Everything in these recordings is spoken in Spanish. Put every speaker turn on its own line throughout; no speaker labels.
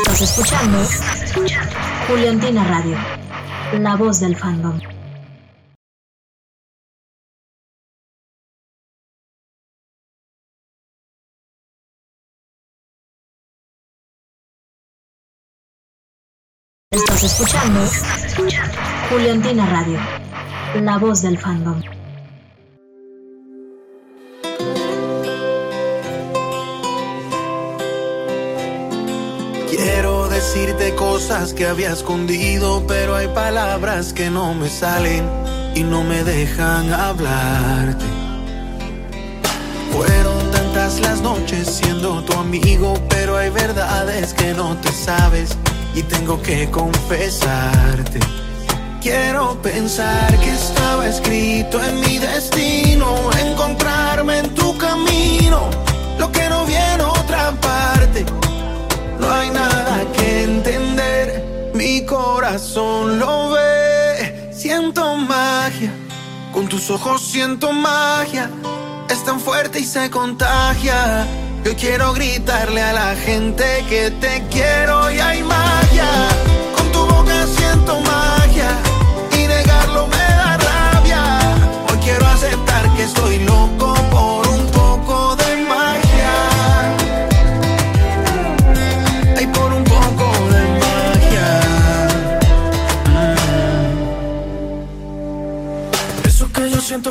Estás escuchando Juliantina Radio, la voz del fandom. Estás escuchando Juliantina Radio, la voz del fandom.
Decirte cosas que había escondido, pero hay palabras que no me salen y no me dejan hablarte. Fueron tantas las noches siendo tu amigo, pero hay verdades que no te sabes y tengo que confesarte. Quiero pensar que estaba escrito en mi destino, encontrarme en tu camino, lo que no viene otra parte. No hay nada mi corazón lo ve, siento magia, con tus ojos siento magia, es tan fuerte y se contagia. Yo quiero gritarle a la gente que te quiero y hay magia. Con tu boca siento magia y negarlo me da rabia. Hoy quiero aceptar que estoy loco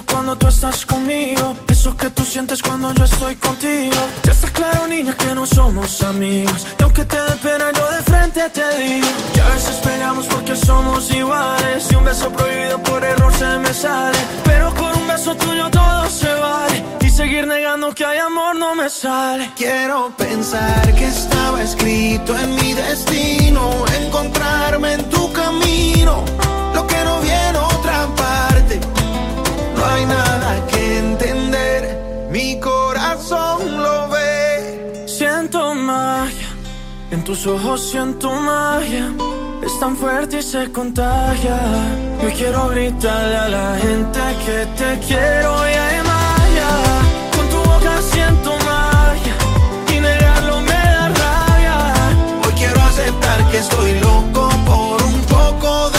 cuando tú estás conmigo. Eso que tú sientes cuando yo estoy contigo. Ya está claro niña que no somos amigos. Y aunque te dé pena yo de frente te digo. Que a veces peleamos porque somos iguales. Y un beso prohibido por error se me sale. Pero con un beso tuyo todo se vale. Y seguir negando que hay amor no me sale.
Quiero pensar que estaba escrito en mi destino, encontrarme en tu camino, lo que no viene otra parte. No hay nada que entender, mi corazón lo ve.
Siento magia, en tus ojos siento magia. Es tan fuerte y se contagia. Yo quiero gritarle a la gente que te quiero y hay magia. Con tu boca siento magia y negarlo me da rabia.
Hoy quiero aceptar que estoy loco por un poco de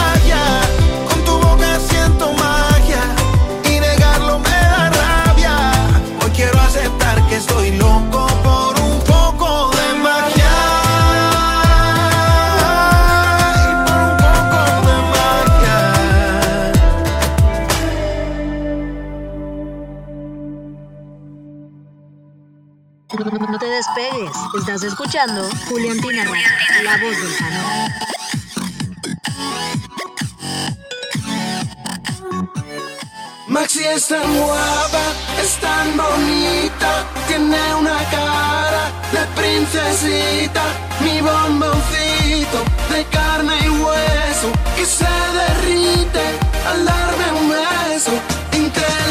No te despegues, estás escuchando Juliantina Radio, la voz del fandom.
Maxi es tan guapa, es tan bonita, tiene una cara de princesita, mi bomboncito de carne y hueso que se derrite al darme un beso.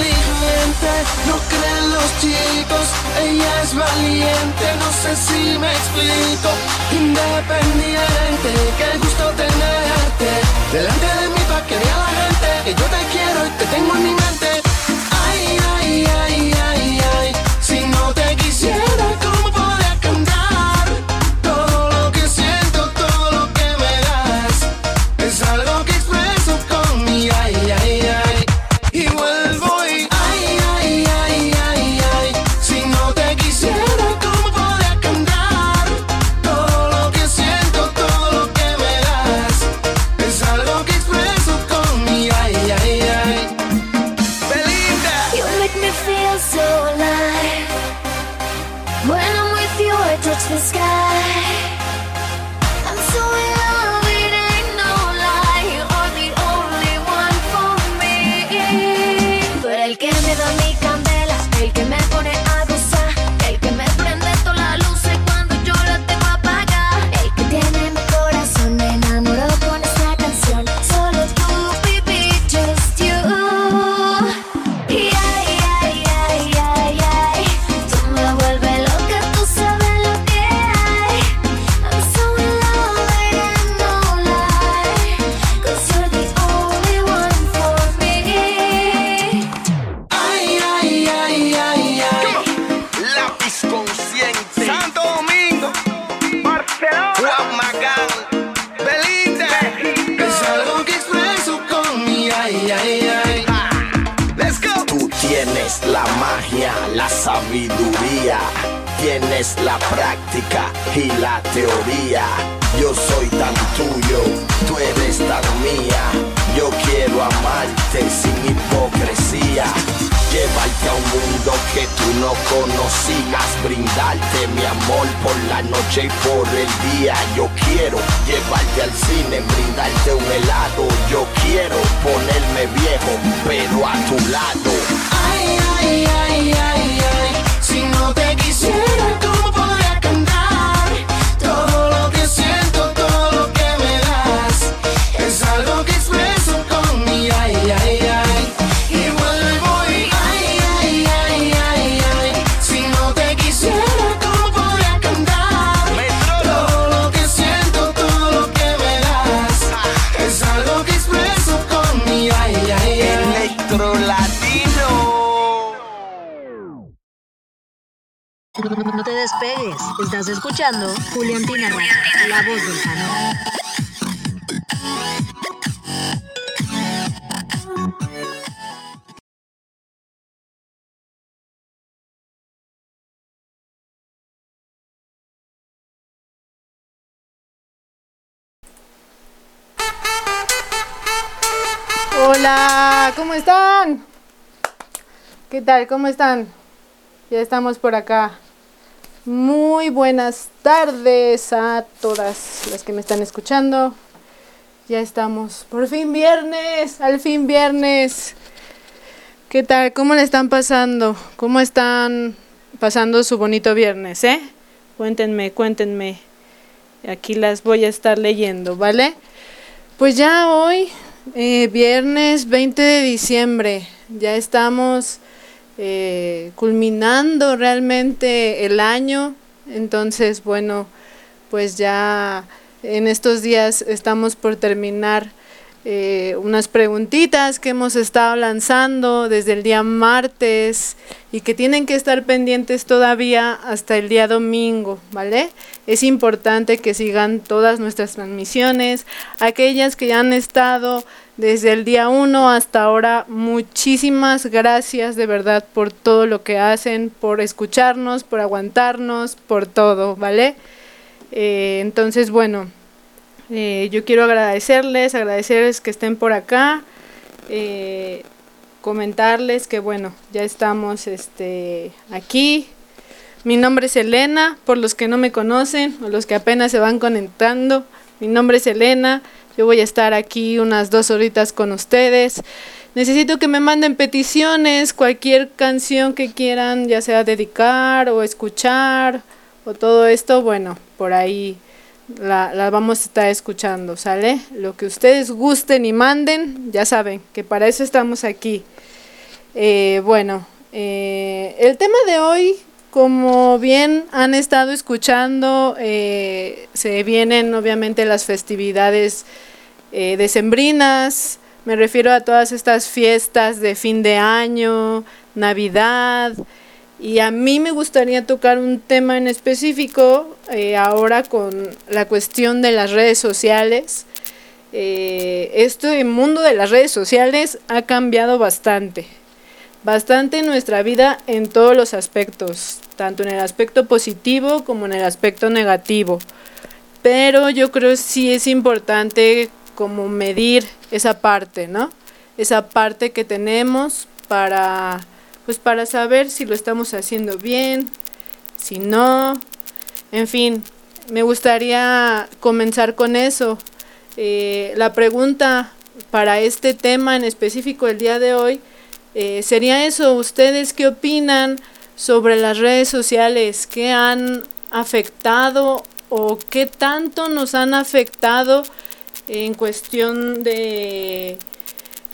Inteligente, no creen los chicos, ella es valiente, no sé si me explico. Independiente, qué gusto tenerte. Delante de mí para que vea la gente que yo te quiero y te
tal? ¿Cómo están? Ya estamos por acá. Muy buenas tardes a todas las que me están escuchando. Ya estamos. Por fin viernes, al fin viernes. ¿Qué tal? ¿Cómo le están pasando? ¿Cómo están pasando su bonito viernes, eh? Cuéntenme, cuéntenme. Aquí las voy a estar leyendo, ¿vale? Pues ya hoy, eh, viernes 20 de diciembre, ya estamos eh, culminando realmente el año. Entonces, bueno, pues ya en estos días estamos por terminar eh, unas preguntitas que hemos estado lanzando desde el día martes y que tienen que estar pendientes todavía hasta el día domingo, ¿vale? Es importante que sigan todas nuestras transmisiones, aquellas que ya han estado desde el día 1 hasta ahora. Muchísimas gracias de verdad por todo lo que hacen, por escucharnos, por aguantarnos, por todo, ¿vale? Eh, entonces, bueno, eh, yo quiero agradecerles, agradecerles que estén por acá, eh, comentarles que bueno, ya estamos este, aquí. Mi nombre es Elena, por los que no me conocen o los que apenas se van conectando, mi nombre es Elena, yo voy a estar aquí unas dos horitas con ustedes. Necesito que me manden peticiones, cualquier canción que quieran, ya sea dedicar o escuchar o todo esto, bueno, por ahí la, vamos a estar escuchando, ¿sale? Lo que ustedes gusten y manden, ya saben que para eso estamos aquí. Eh, bueno, eh, el tema de hoy, como bien han estado escuchando, eh, se vienen obviamente las festividades decembrinas, me refiero a todas estas fiestas de fin de año, Navidad, y a mí me gustaría tocar un tema en específico eh, ahora con la cuestión de las redes sociales. Eh, este mundo de las redes sociales ha cambiado bastante, bastante nuestra vida en todos los aspectos, tanto en el aspecto positivo como en el aspecto negativo. Pero yo creo sí es importante como medir esa parte, ¿no? Esa parte que tenemos para pues para saber si lo estamos haciendo bien, si no, en fin, me gustaría comenzar con eso. Eh, la pregunta para este tema en específico el día de hoy eh, sería eso, ¿ustedes qué opinan sobre las redes sociales? ¿Qué han afectado o qué tanto nos han afectado en cuestión de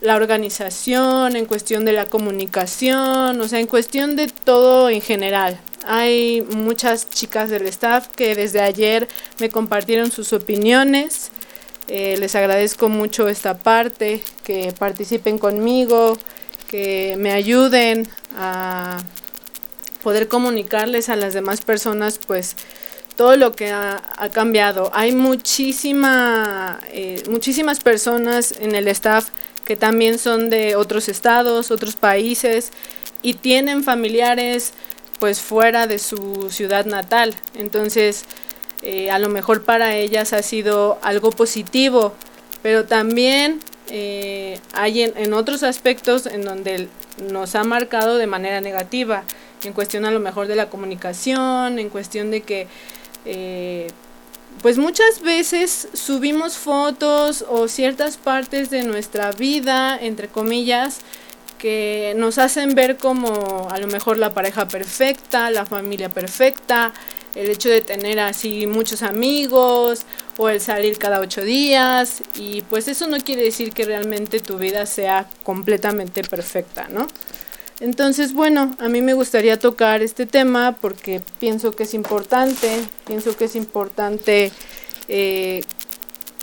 la organización, en cuestión de la comunicación, o sea, en cuestión de todo en general. Hay muchas chicas del staff que desde ayer me compartieron sus opiniones. Eh, les agradezco mucho esta parte, que participen conmigo, que me ayuden a poder comunicarles a las demás personas, pues todo lo que ha, cambiado. Hay muchísima, eh, muchísimas personas en el staff que también son de otros estados, otros países, y tienen familiares pues fuera de su ciudad natal. Entonces, eh, a lo mejor para ellas ha sido algo positivo, pero también eh, hay en, otros aspectos en donde nos ha marcado de manera negativa, en cuestión a lo mejor de la comunicación, en cuestión de que eh, pues muchas veces subimos fotos o ciertas partes de nuestra vida, entre comillas, que nos hacen ver como a lo mejor la pareja perfecta, la familia perfecta, el hecho de tener así muchos amigos o el salir cada ocho días y pues eso no quiere decir que realmente tu vida sea completamente perfecta, ¿no? Entonces, bueno, a mí me gustaría tocar este tema porque pienso que es importante, pienso que es importante eh,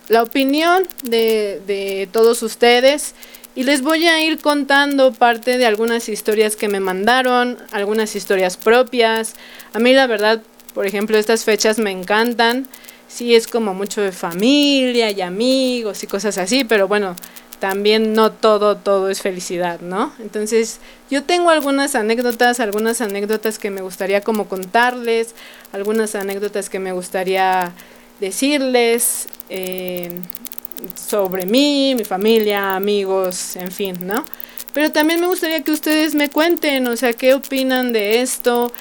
la opinión de, de todos ustedes y les voy a ir contando parte de algunas historias que me mandaron, algunas historias propias. A mí la verdad, por ejemplo, estas fechas me encantan. Sí, es como mucho de familia y amigos y cosas así, pero bueno, también no todo, todo es felicidad, ¿no? Entonces, yo tengo algunas anécdotas, algunas anécdotas que me gustaría como contarles, algunas anécdotas que me gustaría decirles eh, sobre mí, mi familia, amigos, en fin, ¿no? Pero también me gustaría que ustedes me cuenten, o sea, qué opinan de esto,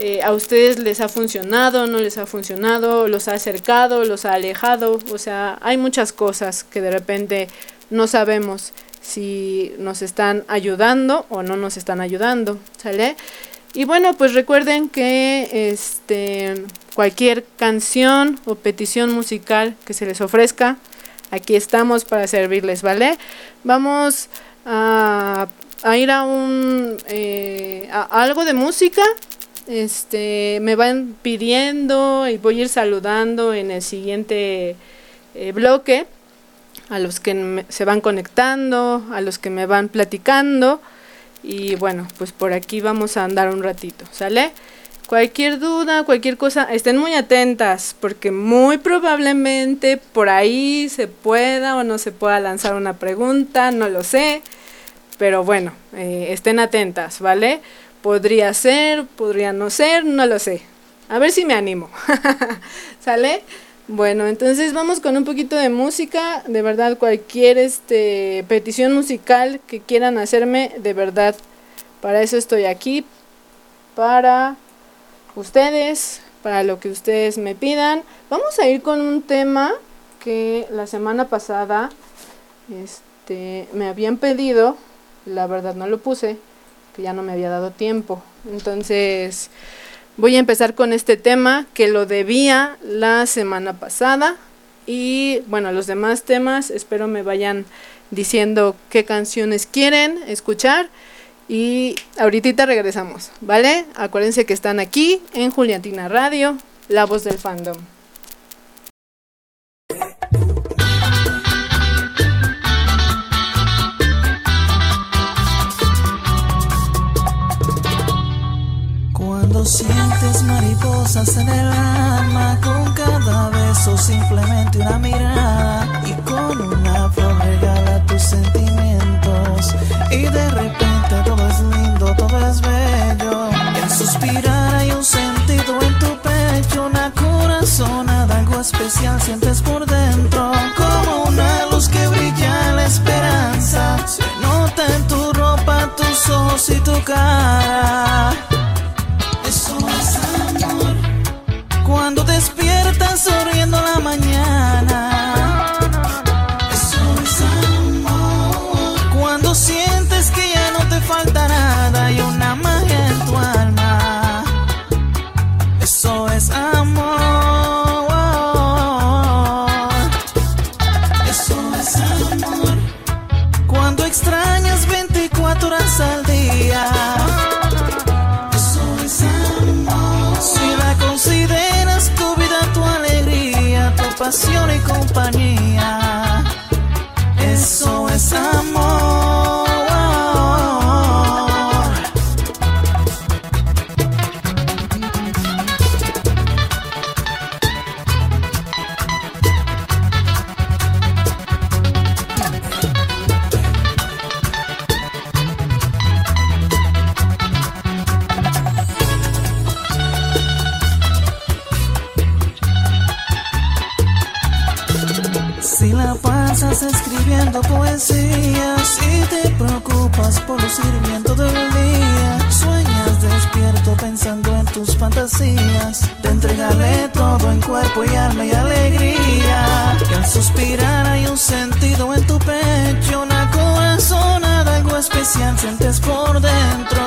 eh, a ustedes les ha funcionado, no les ha funcionado, los ha acercado, los ha alejado, o sea, hay muchas cosas que de repente no sabemos si nos están ayudando o no nos están ayudando, ¿sale? Y bueno, pues recuerden que este cualquier canción o petición musical que se les ofrezca, aquí estamos para servirles, ¿vale? Vamos a, ir a un eh, a algo de música. Este me van pidiendo y voy a ir saludando en el siguiente eh, bloque a los que se van conectando, a los que me van platicando. Y bueno, pues por aquí vamos a andar un ratito, ¿sale? Cualquier duda, cualquier cosa, estén muy atentas, porque muy probablemente por ahí se pueda o no se pueda lanzar una pregunta, no lo sé. Pero bueno, eh, estén atentas, ¿vale? Podría ser, podría no ser, no lo sé. A ver si me animo. ¿Sale? Bueno, entonces vamos con un poquito de música, de verdad cualquier este petición musical que quieran hacerme, de verdad para eso estoy aquí para ustedes, para lo que ustedes me pidan. Vamos a ir con un tema que la semana pasada este me habían pedido, la verdad no lo puse, que ya no me había dado tiempo. Entonces, Voy a empezar con este tema que lo debía la semana pasada y bueno, los demás temas espero me vayan diciendo qué canciones quieren escuchar y ahorita regresamos, ¿vale? Acuérdense que están aquí en Juliantina Radio, la voz del fandom.
Sientes mariposas en el alma con cada beso, simplemente una mirada y con una flor regala tus sentimientos y de repente todo es lindo, todo es bello. En suspirar hay un sentido en tu pecho, una corazonada, algo especial sientes por dentro, como una luz que brilla en la esperanza. Se nota en tu ropa, tus ojos y tu cara. soruyor. companhia. escribiendo poesías y te preocupas por lucir bien todo el día. Sueñas despierto pensando en tus fantasías. Te entregaré todo en cuerpo y alma y alegría. Y al suspirar hay un sentido en tu pecho, una corazonada, algo especial sientes por dentro.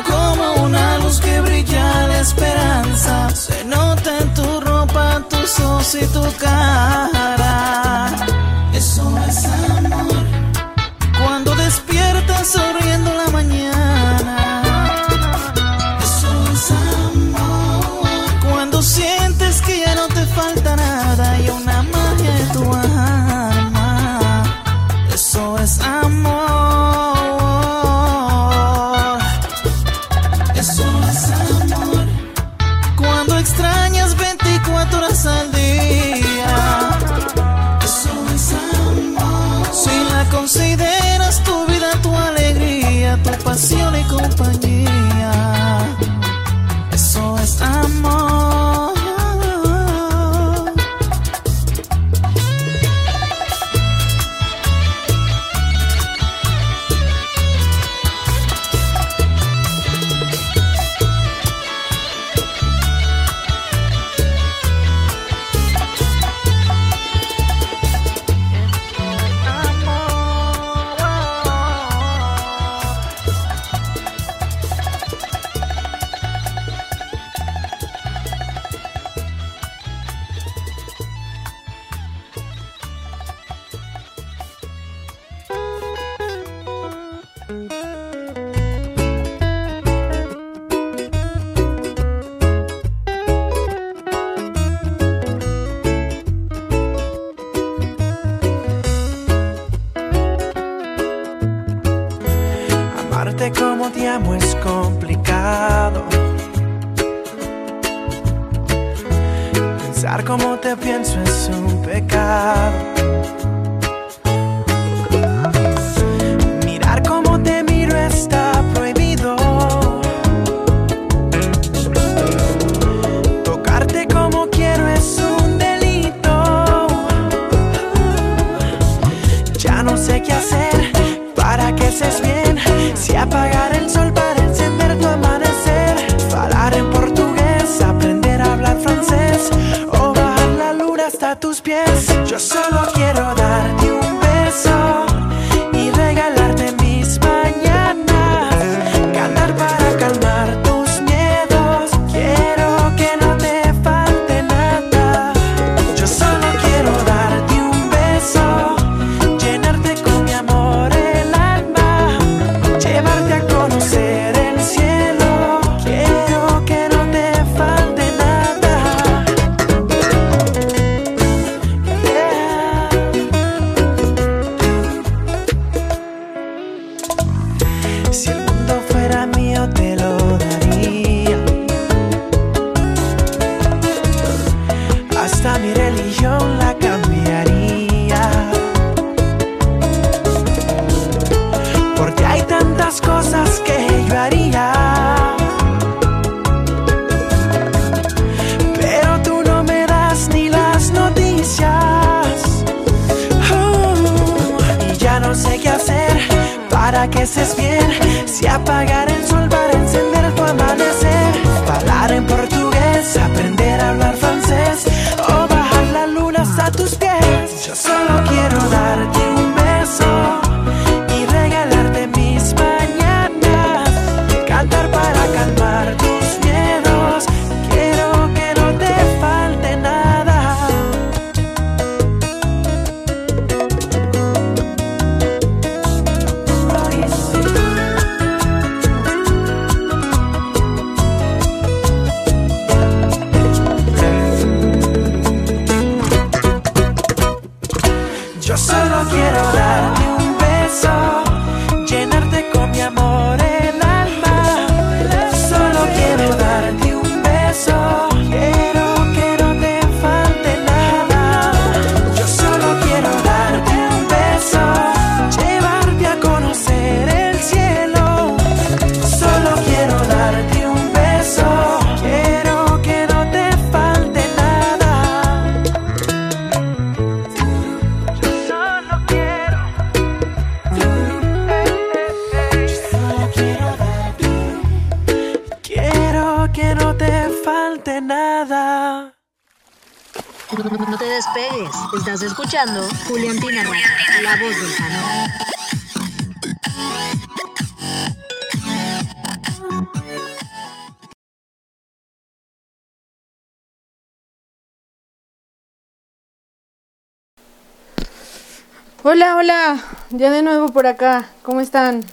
Radio, la voz del canal.
Hola, hola, ya de nuevo por acá, ¿cómo están?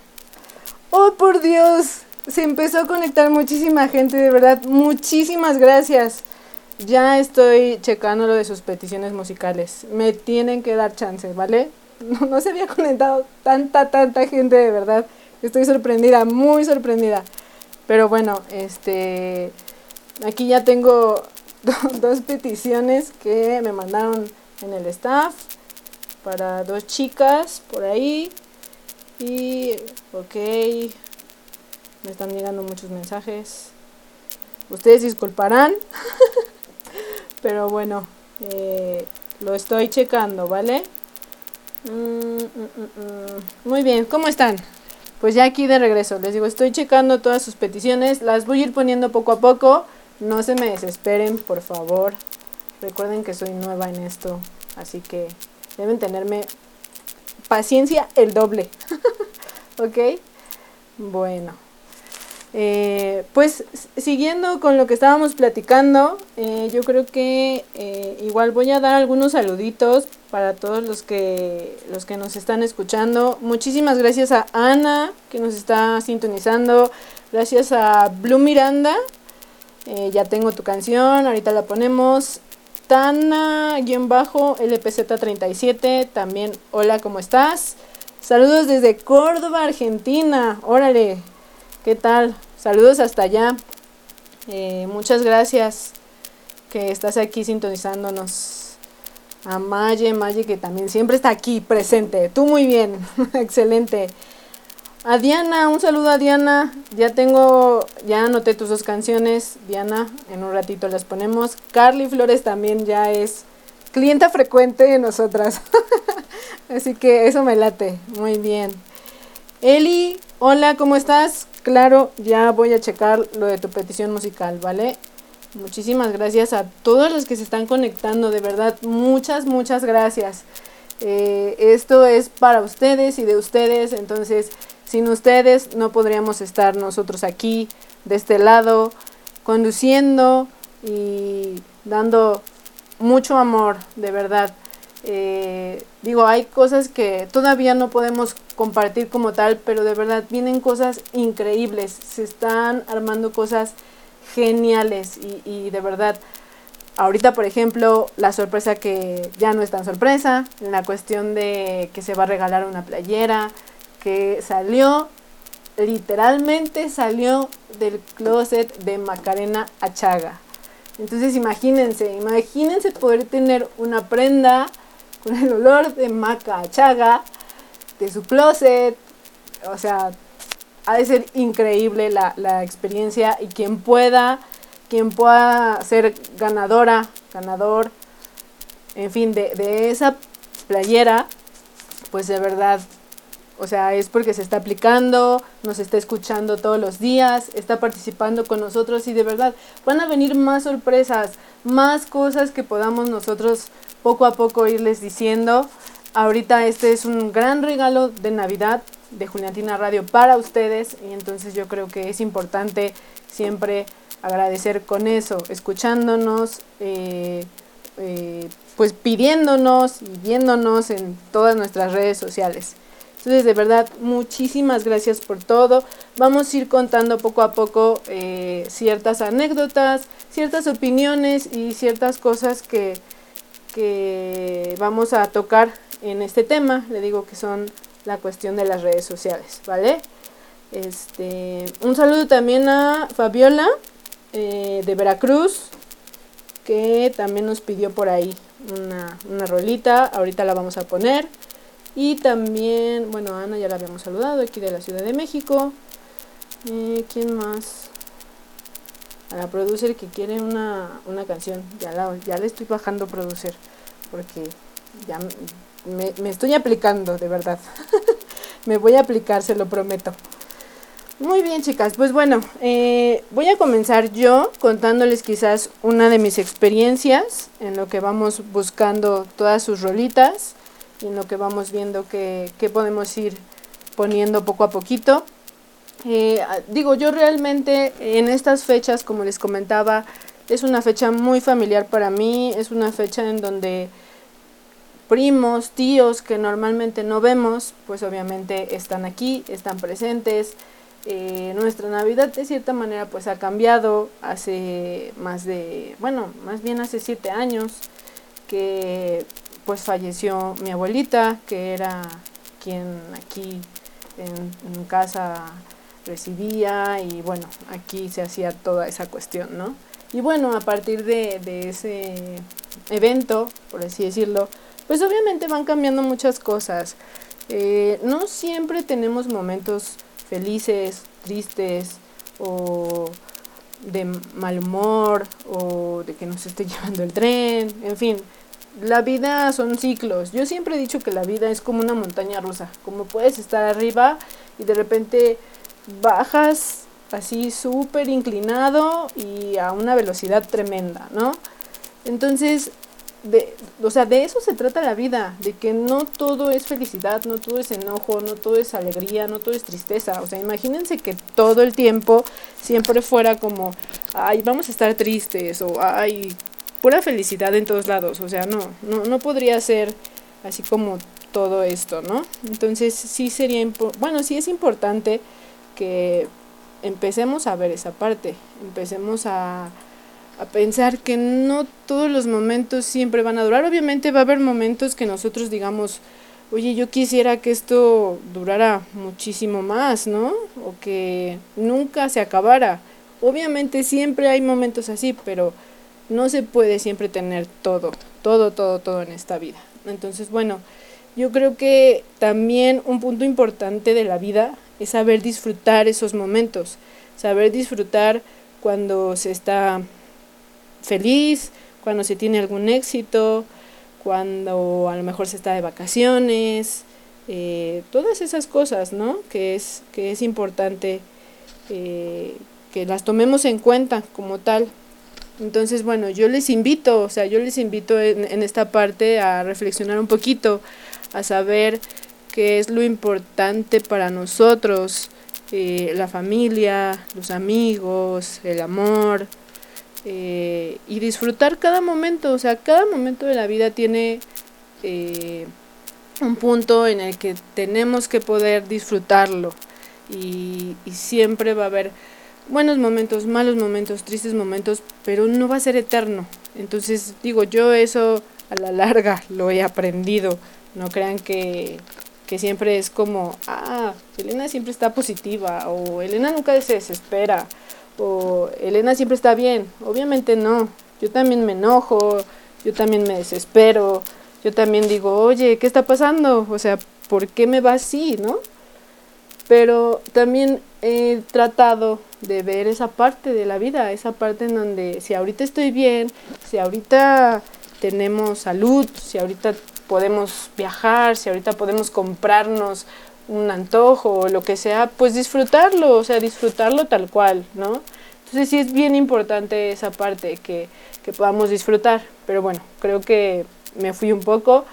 Oh, por Dios, se empezó a conectar muchísima gente, de verdad, muchísimas gracias. Ya estoy checando lo de sus peticiones musicales, me tienen que dar chance, ¿vale? No, no se había conectado tanta, tanta gente, de verdad. Estoy sorprendida, muy sorprendida. Pero bueno, este, aquí ya tengo do- dos peticiones que me mandaron en el staff para dos chicas por ahí. Y, ok, me están llegando muchos mensajes. Ustedes disculparán, pero bueno, eh, lo estoy checando, ¿vale? Mm, mm, mm. Muy bien, ¿cómo están? Pues ya aquí de regreso, les digo, estoy checando todas sus peticiones, las voy a ir poniendo poco a poco, no se me desesperen, por favor. Recuerden que soy nueva en esto, así que deben tenerme paciencia el doble. ¿Ok? Bueno. Eh, pues siguiendo con lo que estábamos platicando, eh, yo creo que eh, igual voy a dar algunos saluditos para todos los que los que nos están escuchando. Muchísimas gracias a Ana que nos está sintonizando. Gracias a Blue Miranda. Ya tengo tu canción, ahorita la ponemos. Tana-LPZ37, también hola, ¿cómo estás? Saludos desde Córdoba, Argentina. Órale, ¿qué tal? Saludos hasta allá. Eh, muchas gracias que estás aquí sintonizándonos. A Maye, Maye que también siempre está aquí presente. Tú muy bien, excelente. A Diana, un saludo a Diana. Ya tengo, ya anoté tus dos canciones, Diana. En un ratito las ponemos. Carly Flores también ya es clienta frecuente de nosotras. Así que eso me late. Muy bien. Eli, hola, ¿cómo estás? Claro, ya voy a checar lo de tu petición musical, ¿vale? Muchísimas gracias a todos los que se están conectando, de verdad, muchas, muchas gracias. Eh, esto es para ustedes y de ustedes, entonces sin ustedes no podríamos estar nosotros aquí, de este lado, conduciendo y dando mucho amor, de verdad. Eh, digo, hay cosas que todavía no podemos compartir como tal, pero de verdad vienen cosas increíbles, se están armando cosas geniales y, y de verdad, ahorita por ejemplo, la sorpresa que ya no es tan sorpresa, la cuestión de que se va a regalar una playera, que salió, literalmente salió del closet de Macarena Achaga. Entonces imagínense, imagínense poder tener una prenda con el olor de maca achaga de su closet. O sea, ha de ser increíble la, la experiencia y quien pueda, quien pueda ser ganadora, ganador, en fin, de, de esa playera, pues de verdad, o sea, es porque se está aplicando, nos está escuchando todos los días, está participando con nosotros y de verdad van a venir más sorpresas, más cosas que podamos nosotros poco a poco irles diciendo. Ahorita este es un gran regalo de Navidad de Juliantina Radio para ustedes y entonces yo creo que es importante siempre agradecer con eso, escuchándonos, eh, eh, pues pidiéndonos y viéndonos en todas nuestras redes sociales. Entonces, de verdad, muchísimas gracias por todo. Vamos a ir contando poco a poco eh, ciertas anécdotas, ciertas opiniones y ciertas cosas que, que vamos a tocar en este tema. Le digo que son la cuestión de las redes sociales, ¿vale? Este, un saludo también a Fabiola eh, de Veracruz, que también nos pidió por ahí una, una rolita. Ahorita la vamos a poner. Y también, bueno, Ana ya la habíamos saludado, aquí de la Ciudad de México. Eh, ¿Quién más? A la producer que quiere una, una canción. Ya, la, ya le estoy bajando producer, porque ya me, me estoy aplicando, de verdad. me voy a aplicar, se lo prometo. Muy bien, chicas. Pues bueno, eh, voy a comenzar yo contándoles quizás una de mis experiencias en lo que vamos buscando todas sus rolitas y en lo que vamos viendo que, que podemos ir poniendo poco a poquito. Eh, digo, yo realmente en estas fechas, como les comentaba, es una fecha muy familiar para mí, es una fecha en donde primos, tíos que normalmente no vemos, pues obviamente están aquí, están presentes. Eh, nuestra Navidad de cierta manera pues ha cambiado hace más de, bueno, más bien hace siete años que pues falleció mi abuelita, que era quien aquí en, casa recibía y bueno, aquí se hacía toda esa cuestión, ¿no? Y bueno, a partir de, ese evento, por así decirlo, pues obviamente van cambiando muchas cosas. Eh, no siempre tenemos momentos felices, tristes o de mal humor o de que nos esté llevando el tren, en fin, la vida son ciclos. Yo siempre he dicho que la vida es como una montaña rusa, como puedes estar arriba y de repente bajas así súper inclinado y a una velocidad tremenda, ¿no? Entonces, de, o sea, de eso se trata la vida, de que no todo es felicidad, no todo es enojo, no todo es alegría, no todo es tristeza. O sea, imagínense que todo el tiempo siempre fuera como, ay, vamos a estar tristes o ay, pura felicidad en todos lados. O sea, no, no, no podría ser así como todo esto, ¿no? Entonces sí sería, bueno, sí es importante que empecemos a ver esa parte, empecemos a a pensar que no todos los momentos siempre van a durar. Obviamente va a haber momentos que nosotros digamos, oye, yo quisiera que esto durara muchísimo más, ¿no? O que nunca se acabara. Obviamente siempre hay momentos así, pero no se puede siempre tener todo, todo, todo, todo en esta vida. Entonces, bueno, yo creo que también un punto importante de la vida es saber disfrutar esos momentos, saber disfrutar cuando se está feliz, cuando se tiene algún éxito, cuando a lo mejor se está de vacaciones, eh, todas esas cosas, ¿no? Que es, que es importante eh, que las tomemos en cuenta como tal. Entonces, bueno, yo les invito, o sea, yo les invito en, en esta parte a reflexionar un poquito, a saber qué es lo importante para nosotros, eh, la familia, los amigos, el amor, eh, y disfrutar cada momento, o sea, cada momento de la vida tiene eh, un punto en el que tenemos que poder disfrutarlo y, siempre va a haber buenos momentos, malos momentos, tristes momentos, pero no va a ser eterno. Entonces, digo, yo eso a la larga lo he aprendido. No crean que, que siempre es como, ah, Elena siempre está positiva o Elena nunca se desespera o Elena siempre está bien. Obviamente no. Yo también me enojo, yo también me desespero, yo también digo, oye, ¿qué está pasando? O sea, ¿por qué me va así, no? Pero también he tratado de ver esa parte de la vida, esa parte en donde si ahorita estoy bien, si ahorita tenemos salud, si ahorita podemos viajar, si ahorita podemos comprarnos un antojo o lo que sea, pues disfrutarlo, o sea, disfrutarlo tal cual, ¿no? Entonces sí es bien importante esa parte que, que podamos disfrutar, pero bueno, creo que me fui un poco.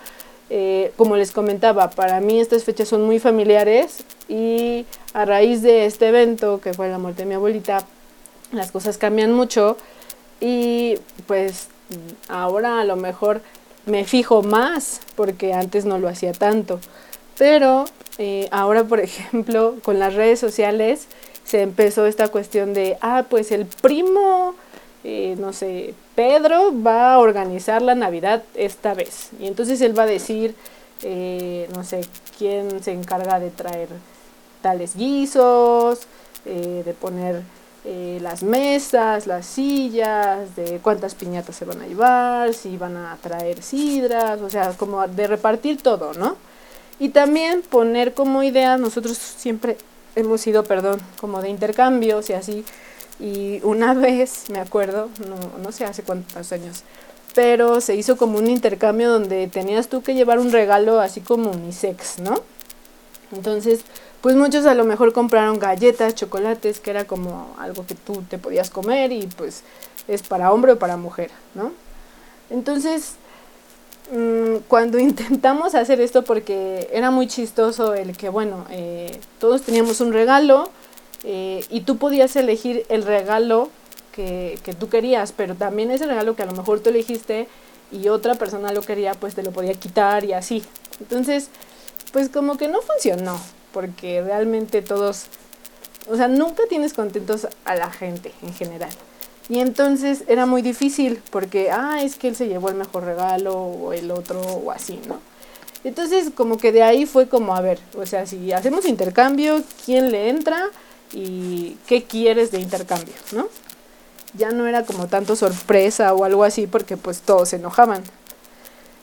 Eh, como les comentaba, para mí estas fechas son muy familiares y a raíz de este evento, que fue la muerte de mi abuelita, las cosas cambian mucho y pues ahora a lo mejor me fijo más porque antes no lo hacía tanto. Pero eh, ahora, por ejemplo, con las redes sociales se empezó esta cuestión de, ah, pues el primo, eh, no sé, Pedro va a organizar la Navidad esta vez. Y entonces él va a decir, eh, no sé, quién se encarga de traer tales guisos, de poner las mesas, las sillas, de cuántas piñatas se van a llevar, si van a traer sidras, o sea, como de repartir todo, ¿no? Y también poner como idea, nosotros siempre hemos sido, perdón, como de intercambios y así. Y una vez, me acuerdo, no, no sé hace cuántos años, pero se hizo como un intercambio donde tenías tú que llevar un regalo así como unisex, ¿no? Entonces, pues muchos a lo mejor compraron galletas, chocolates, que era como algo que tú te podías comer y pues es para hombre o para mujer, ¿no? Entonces, mm, cuando intentamos hacer esto, porque era muy chistoso el que, bueno, eh, todos teníamos un regalo eh, y tú podías elegir el regalo que, que tú querías, pero también ese regalo que a lo mejor tú elegiste y otra persona lo quería, pues te lo podía quitar y así. Entonces, pues como que no funcionó, porque realmente todos, o sea, nunca tienes contentos a la gente en general. Y entonces era muy difícil porque, ah, es que él se llevó el mejor regalo o el otro o así, ¿no? Entonces como que de ahí fue como, a ver, o sea, si hacemos intercambio, ¿quién le entra y qué quieres de intercambio, ¿no? Ya no era como tanto sorpresa o algo así porque pues todos se enojaban.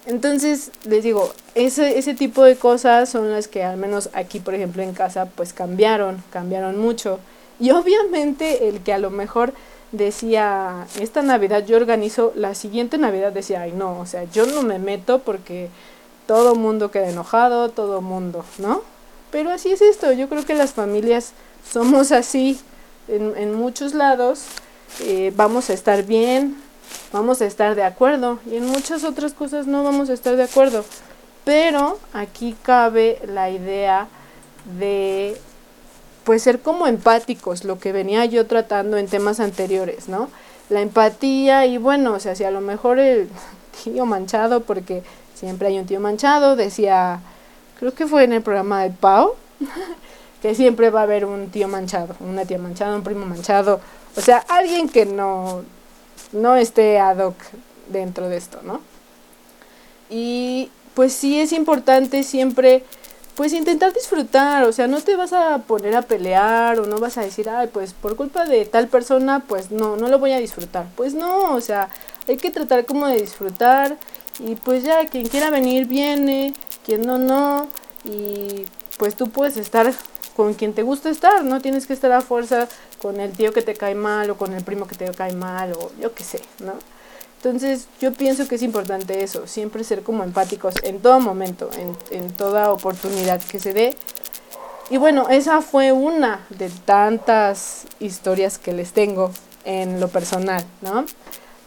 Entonces, les digo, ese, ese tipo de cosas son las que al menos aquí, por ejemplo, en casa, pues cambiaron, cambiaron mucho. Y obviamente el que a lo mejor decía, esta Navidad yo organizo, la siguiente Navidad decía, ay no, o sea, yo no me meto porque todo mundo queda enojado, todo mundo, ¿no? Pero así es esto, yo creo que las familias somos así en, en muchos lados, eh, vamos a estar bien, vamos a estar de acuerdo y en muchas otras cosas no vamos a estar de acuerdo. Pero aquí cabe la idea de pues ser como empáticos, lo que venía yo tratando en temas anteriores, ¿no? La empatía y bueno, o sea, si a lo mejor el tío manchado, porque siempre hay un tío manchado, decía, creo que fue en el programa de Pau, que siempre va a haber un tío manchado, una tía manchada, un primo manchado, o sea, alguien que no, no esté ad hoc dentro de esto, ¿no? Y pues sí es importante siempre, pues intentar disfrutar, o sea, no te vas a poner a pelear o no vas a decir, ay, pues por culpa de tal persona, pues no, no lo voy a disfrutar. Pues no, o sea, hay que tratar como de disfrutar y pues ya, quien quiera venir viene, quien no, no, y pues tú puedes estar con quien te gusta estar, no tienes que estar a fuerza con el tío que te cae mal o con el primo que te cae mal o yo qué sé, ¿no? Entonces yo pienso que es importante eso, siempre ser como empáticos en todo momento, en, en toda oportunidad que se dé. Y bueno, esa fue una de tantas historias que les tengo en lo personal, ¿no?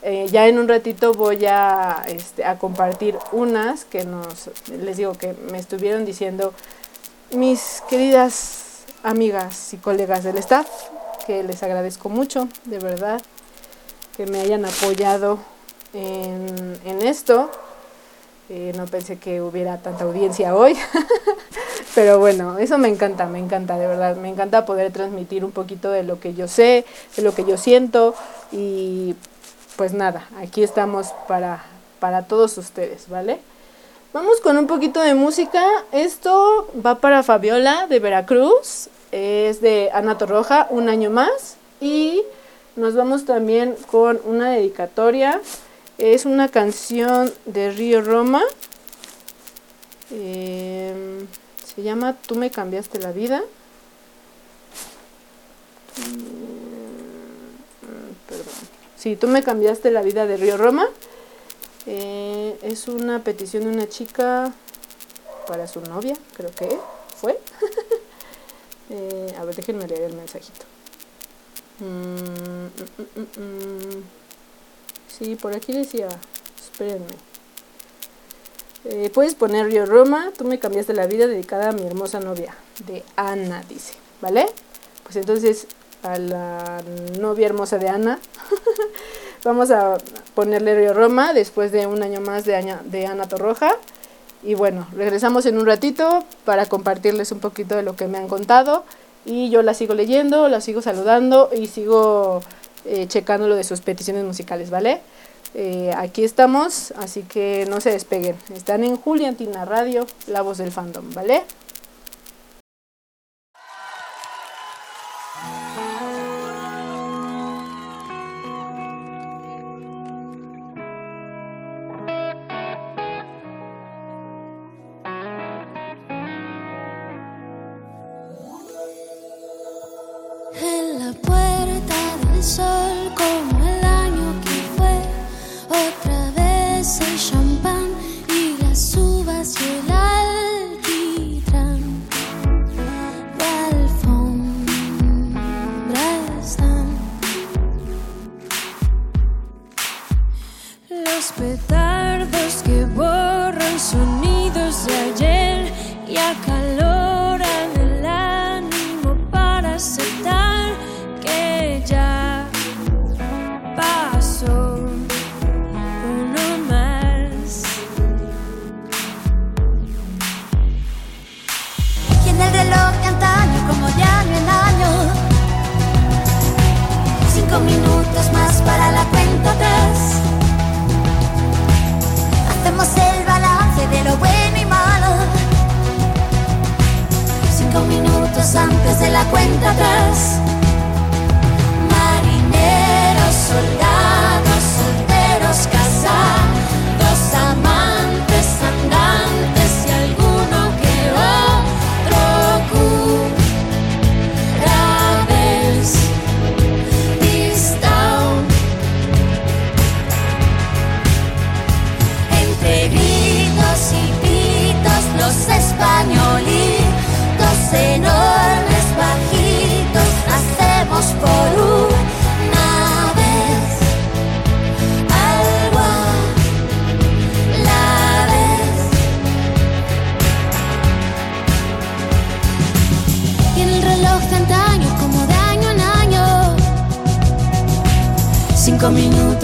Eh, ya en un ratito voy a, este, a compartir unas que nos, les digo que me estuvieron diciendo mis queridas amigas y colegas del staff, que les agradezco mucho, de verdad, que me hayan apoyado en, en esto. Eh, no pensé que hubiera tanta audiencia hoy, pero bueno, eso me encanta, me encanta, de verdad, me encanta poder transmitir un poquito de lo que yo sé, de lo que yo siento y pues nada, aquí estamos para, para todos ustedes, ¿vale? Vamos con un poquito de música. Esto va para Fabiola de Veracruz. Es de Ana Torroja, un año más. Y nos vamos también con una dedicatoria. Es una canción de Río Roma. Eh, se llama Tú me cambiaste la vida. Perdón. Sí, tú me cambiaste la vida de Río Roma. Eh, es una petición de una chica para su novia, creo que fue. eh, a ver, déjenme leer el mensajito. Mm, mm, mm, sí, por aquí decía, espérenme. Eh, puedes poner Río Roma, tú me cambiaste la vida dedicada a mi hermosa novia, de Ana, dice, ¿vale? Pues entonces a la novia hermosa de Ana Vamos a ponerle Río Roma después de un año más de, de Ana Torroja. Y bueno, regresamos en un ratito para compartirles un poquito de lo que me han contado. Y yo la sigo leyendo, la sigo saludando y sigo eh, checando lo de sus peticiones musicales, ¿vale? Eh, aquí estamos, así que no se despeguen. Están en Juliantina Radio, la voz del fandom, ¿vale?
espadas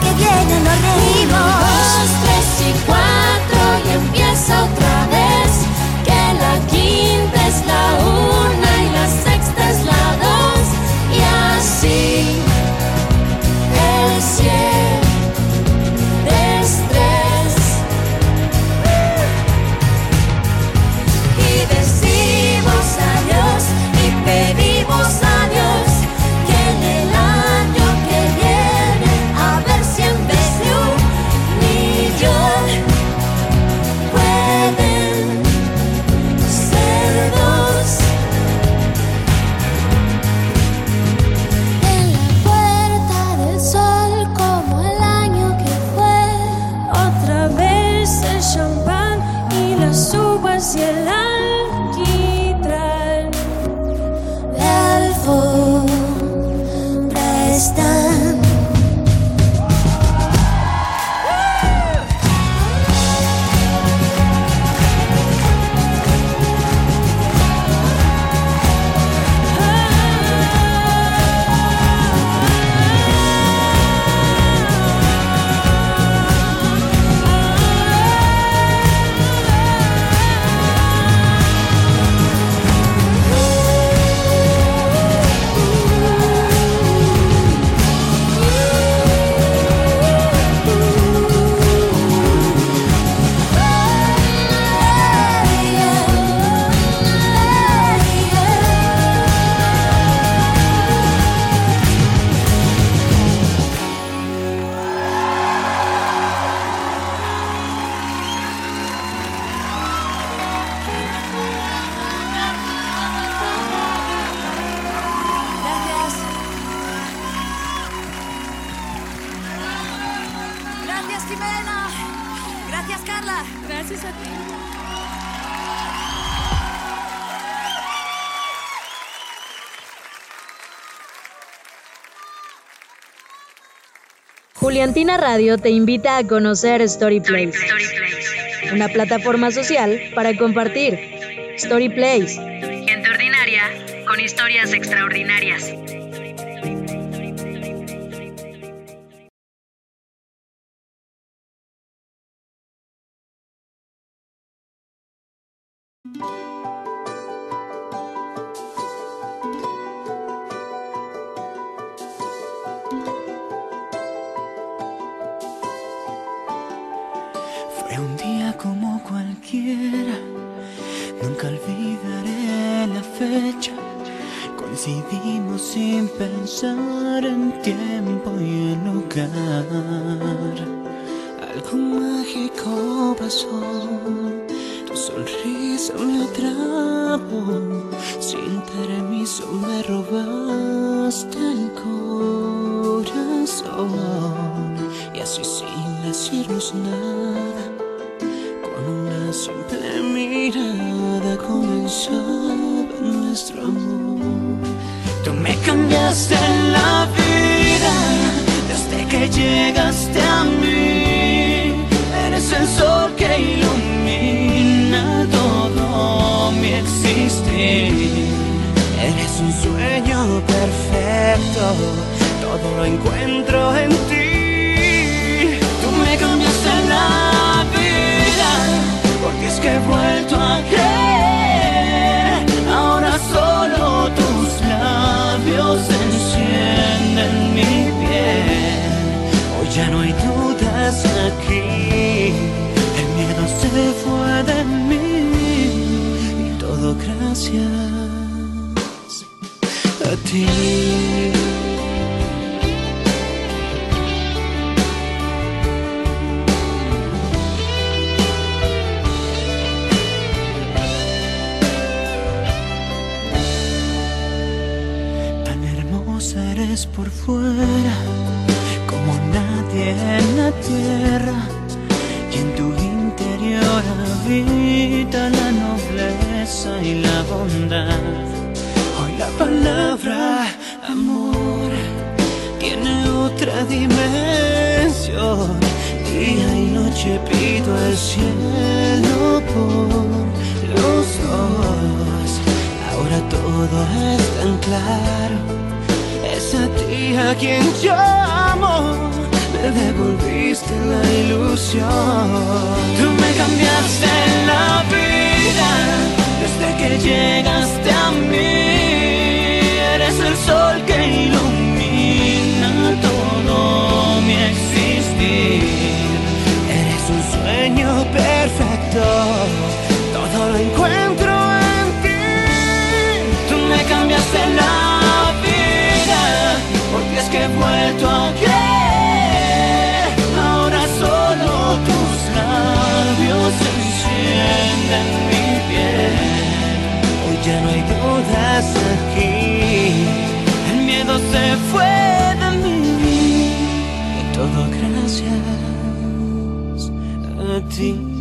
che viene
non
orremo. Stressi qua.
Estudiantina Radio te invita a conocer Storyplace, una plataforma social para compartir. Storyplace. Gente ordinaria con historias extraordinarias.
Nunca olvidaré la fecha. Coincidimos sin pensar en tiempo y en lugar. Algo mágico pasó. Tu sonrisa me atrapó. Sin permiso me robaste el corazón. Y así sin decirnos nada todo lo encuentro en ti. Tú me cambiaste la vida, porque es que he vuelto a creer. Ahora solo tus labios encienden mi piel. Hoy ya no hay dudas aquí, el miedo se fue de mí y todo gracias a ti. Tierra. Y en tu interior habita la nobleza y la bondad. Hoy la palabra amor tiene otra dimensión. Día y noche pido al cielo por los dos. Ahora todo es tan claro. Es a ti a quien yo amo. Me devolviste la ilusión. Tú me cambiaste la vida desde que llegaste a mí. Eres el sol que ilumina todo mi existir. Eres un sueño perfecto. Todo lo encuentro en ti. Tú me cambiaste la vida porque es que he vuelto a encienden mi piel. Hoy ya no hay dudas aquí. El miedo se fue de mí. Y todo gracias a ti.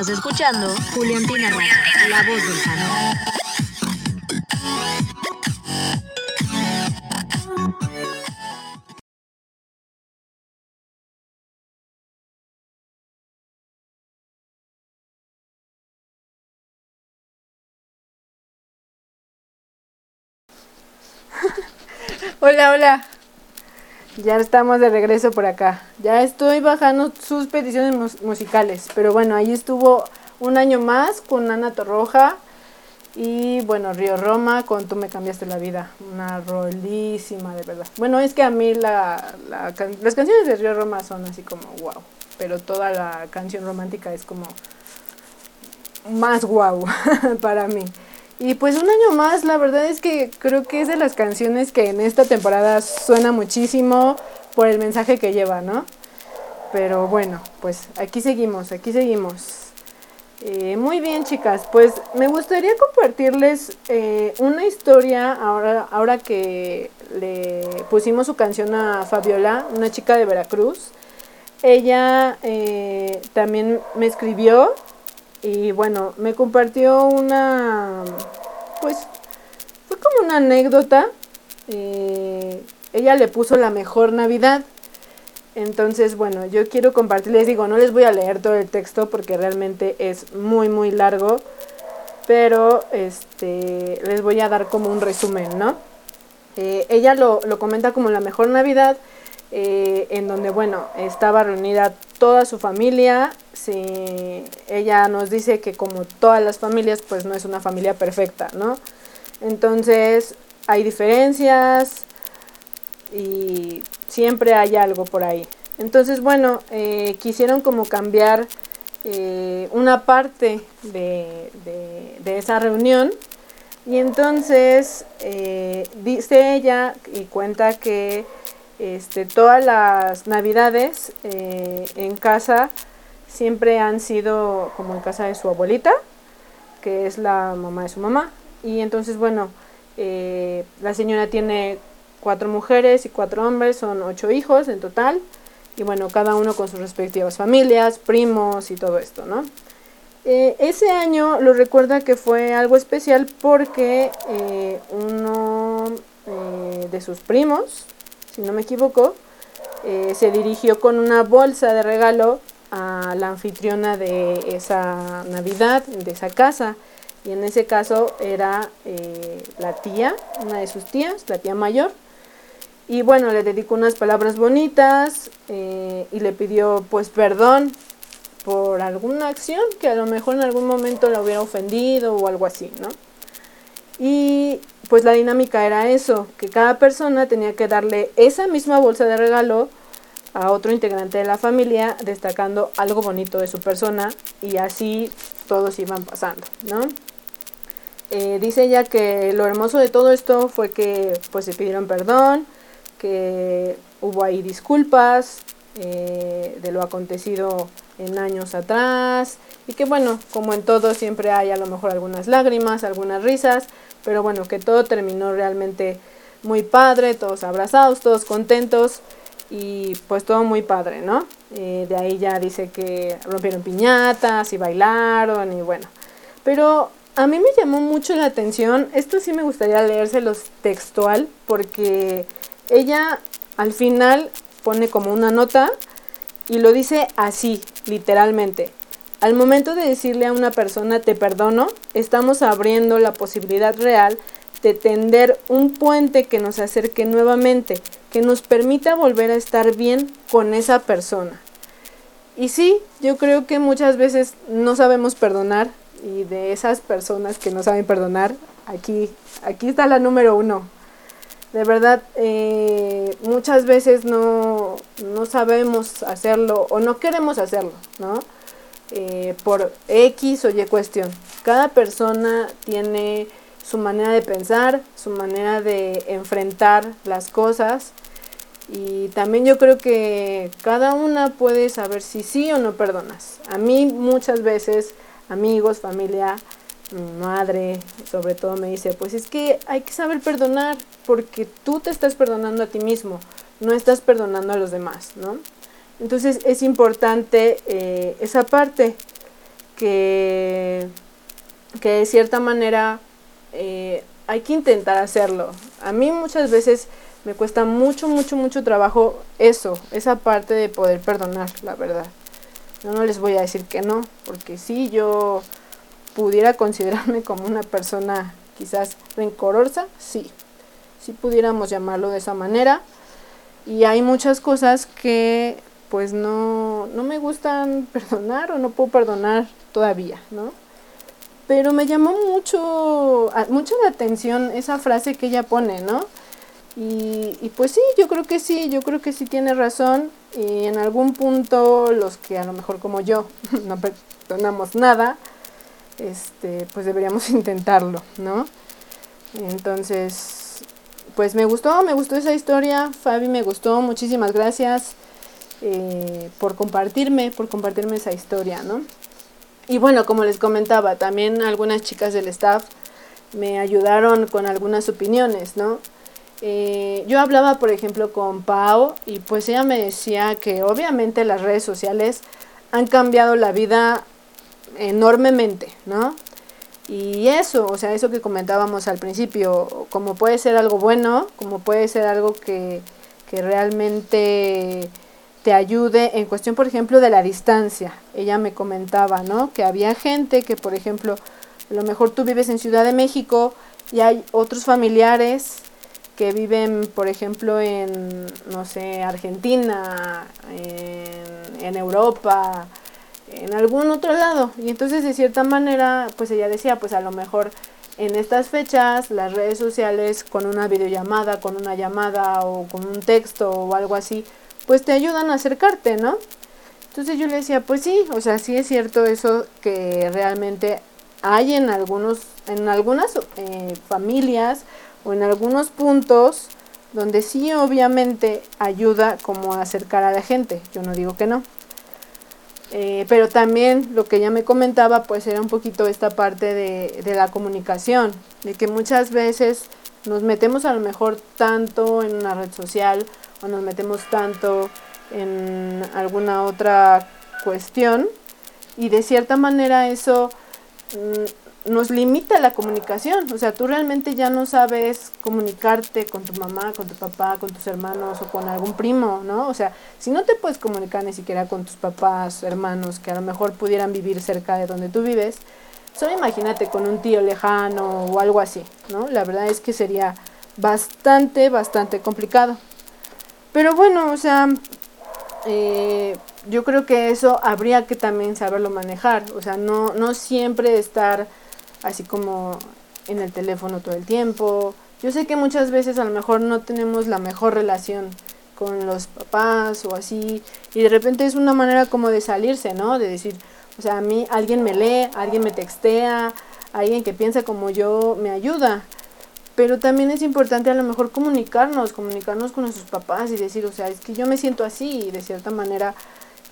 Estás escuchando Juliantina Radio, la voz del canal.
Hola, hola. Ya estamos de regreso por acá. Ya estoy bajando sus peticiones mus- musicales. Pero bueno, ahí estuvo un año más con Ana Torroja. Y bueno, Río Roma con Tú me cambiaste la vida. Una rolísima, de verdad. Bueno, es que a mí la, las canciones de Río Roma son así como wow. Pero toda la canción romántica es como más wow para mí. Y pues un año más, la verdad es que creo que es de las canciones que en esta temporada suena muchísimo por el mensaje que lleva, ¿no? Pero bueno, pues aquí seguimos, aquí seguimos. Eh, muy bien, chicas, pues me gustaría compartirles eh, una historia ahora, ahora que le pusimos su canción a Fabiola, una chica de Veracruz. Ella eh, también me escribió y bueno, me compartió una, pues, fue como una anécdota. eh, ella le puso la mejor Navidad. Entonces, bueno, yo quiero compartirles, digo, no les voy a leer todo el texto porque realmente es muy, muy largo. pero este, les voy a dar como un resumen, ¿no? Eh, ella lo, lo comenta como la mejor Navidad, eh, en donde, bueno, estaba reunida toda su familia. Sí, ella nos dice que como todas las familias, pues no es una familia perfecta, ¿no? Entonces, hay diferencias y siempre hay algo por ahí. Entonces, bueno, eh, quisieron como cambiar eh, una parte de, de- de esa reunión y entonces eh, dice ella y cuenta que este, todas las navidades eh, en casa siempre han sido como en casa de su abuelita, que es la mamá de su mamá. Y entonces, bueno, eh, la señora tiene cuatro mujeres y cuatro hombres, son ocho hijos en total. Y bueno, cada uno con sus respectivas familias, primos y todo esto, ¿no? Eh, ese año lo recuerda que fue algo especial porque uno de sus primos, si no me equivoco, eh, se dirigió con una bolsa de regalo a la anfitriona de esa Navidad, de esa casa. Y en ese caso era eh, la tía, una de sus tías, la tía mayor. Y bueno, le dedicó unas palabras bonitas eh, y le pidió pues perdón por alguna acción que a lo mejor en algún momento la hubiera ofendido o algo así, ¿no? Y pues la dinámica era eso, que cada persona tenía que darle esa misma bolsa de regalo a otro integrante de la familia, destacando algo bonito de su persona y así todos iban pasando, ¿no? Eh, dice ella que lo hermoso de todo esto fue que pues se pidieron perdón, que hubo ahí disculpas eh, de lo acontecido en años atrás y que bueno, como en todo siempre hay a lo mejor algunas lágrimas, algunas risas, pero bueno, que todo terminó realmente muy padre, todos abrazados, todos contentos y pues todo muy padre, ¿no? Eh, de ahí ya dice que rompieron piñatas y bailaron y bueno, pero a mí me llamó mucho la atención, esto sí me gustaría leérselos textual porque ella al final pone como una nota y lo dice así, literalmente. Al momento de decirle a una persona te perdono, estamos abriendo la posibilidad real de tender un puente que nos acerque nuevamente, que nos permita volver a estar bien con esa persona. Y sí, yo creo que muchas veces no sabemos perdonar y de esas personas que no saben perdonar, aquí, aquí está la número uno. De verdad, eh, muchas veces no, no sabemos hacerlo o no queremos hacerlo, ¿no? Eh, por X o Y cuestión. Cada persona tiene su manera de pensar, su manera de enfrentar las cosas y también yo creo que cada una puede saber si sí o no perdonas. A mí muchas veces amigos, familia, mi madre, sobre todo me dice, pues es que hay que saber perdonar porque tú te estás perdonando a ti mismo, no estás perdonando a los demás, ¿no? Entonces es importante eh, esa parte que, que de cierta manera eh, hay que intentar hacerlo. A mí muchas veces me cuesta mucho, mucho, mucho trabajo eso, esa parte de poder perdonar, la verdad. Yo no les voy a decir que no, porque sí, yo pudiera considerarme como una persona quizás rencorosa, sí, sí pudiéramos llamarlo de esa manera. Y hay muchas cosas que pues no, no me gustan perdonar o no puedo perdonar todavía, ¿no? Pero me llamó mucho, mucho la atención esa frase que ella pone, ¿no? Y, y pues sí, yo creo que sí, yo creo que sí tiene razón. Y en algún punto los que a lo mejor como yo no perdonamos nada, este, pues deberíamos intentarlo, ¿no? Entonces, pues me gustó, me gustó esa historia, Fabi me gustó, muchísimas gracias eh, por compartirme, por compartirme esa historia, ¿no? Y bueno, como les comentaba, también algunas chicas del staff me ayudaron con algunas opiniones, ¿no? Eh, yo hablaba, por ejemplo, con Pau y pues ella me decía que obviamente las redes sociales han cambiado la vida enormemente, ¿no? Y eso, o sea, eso que comentábamos al principio, como puede ser algo bueno, como puede ser algo que, que realmente te ayude en cuestión, por ejemplo, de la distancia. Ella me comentaba, ¿no? Que había gente que, por ejemplo, A lo mejor tú vives en Ciudad de México y hay otros familiares que viven, por ejemplo, en, no sé, Argentina, en, en Europa, en algún otro lado. Y entonces, de cierta manera, pues ella decía, pues a lo mejor en estas fechas las redes sociales con una videollamada, con una llamada o con un texto o algo así, pues te ayudan a acercarte, ¿no? Entonces yo le decía, pues sí, o sea, sí es cierto eso que realmente hay en algunos, en algunas eh, familias o en algunos puntos donde sí obviamente ayuda como a acercar a la gente. Yo no digo que no. Eh, pero también lo que ella me comentaba pues era un poquito esta parte de, de la comunicación, de que muchas veces nos metemos a lo mejor tanto en una red social o nos metemos tanto en alguna otra cuestión y de cierta manera eso mm, nos limita la comunicación. O sea, tú realmente ya no sabes comunicarte con tu mamá, con tu papá, con tus hermanos o con algún primo, ¿no? O sea, si no te puedes comunicar ni siquiera con tus papás, hermanos, que a lo mejor pudieran vivir cerca de donde tú vives, solo imagínate con un tío lejano o algo así, ¿no? La verdad es que sería bastante, bastante complicado. Pero bueno, o sea, eh, yo creo que eso habría que también saberlo manejar, o sea, no, no siempre estar así como en el teléfono todo el tiempo. Yo sé que muchas veces a lo mejor no tenemos la mejor relación con los papás o así, y de repente es una manera como de salirse, ¿no? De decir, o sea, a mí alguien me lee, alguien me textea, alguien que piensa como yo me ayuda. Pero también es importante a lo mejor comunicarnos, comunicarnos con nuestros papás y decir, o sea, es que yo me siento así y de cierta manera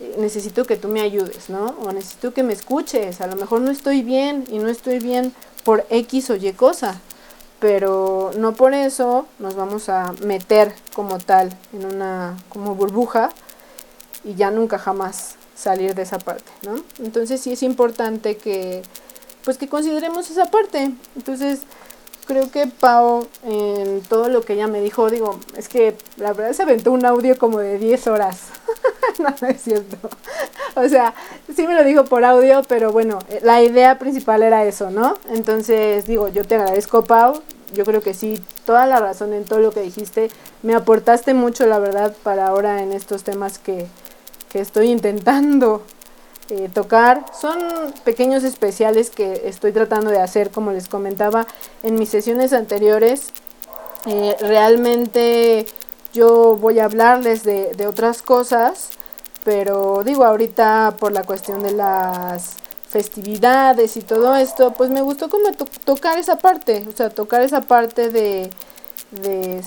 eh, necesito que tú me ayudes, ¿no? O necesito que me escuches, a lo mejor no estoy bien y no estoy bien por X o Y cosa, pero no por eso nos vamos a meter como tal en una como burbuja y ya nunca jamás salir de esa parte, ¿no? Entonces sí es importante que pues que consideremos esa parte. Entonces, creo que Pau, en todo lo que ella me dijo, digo, es que la verdad se aventó un audio como de 10 horas. no, no es cierto. O sea, sí me lo dijo por audio, pero bueno, la idea principal era eso, ¿no? Entonces, digo, yo te agradezco, Pau. Yo creo que sí, toda la razón en todo lo que dijiste. Me aportaste mucho, la verdad, para ahora en estos temas que, que estoy intentando eh, tocar. Son pequeños especiales que estoy tratando de hacer, como les comentaba en mis sesiones anteriores. Eh, realmente yo voy a hablarles de, de, otras cosas, pero digo, ahorita por la cuestión de las festividades y todo esto, pues me gustó como to tocar esa parte, o sea, tocar esa parte de, de,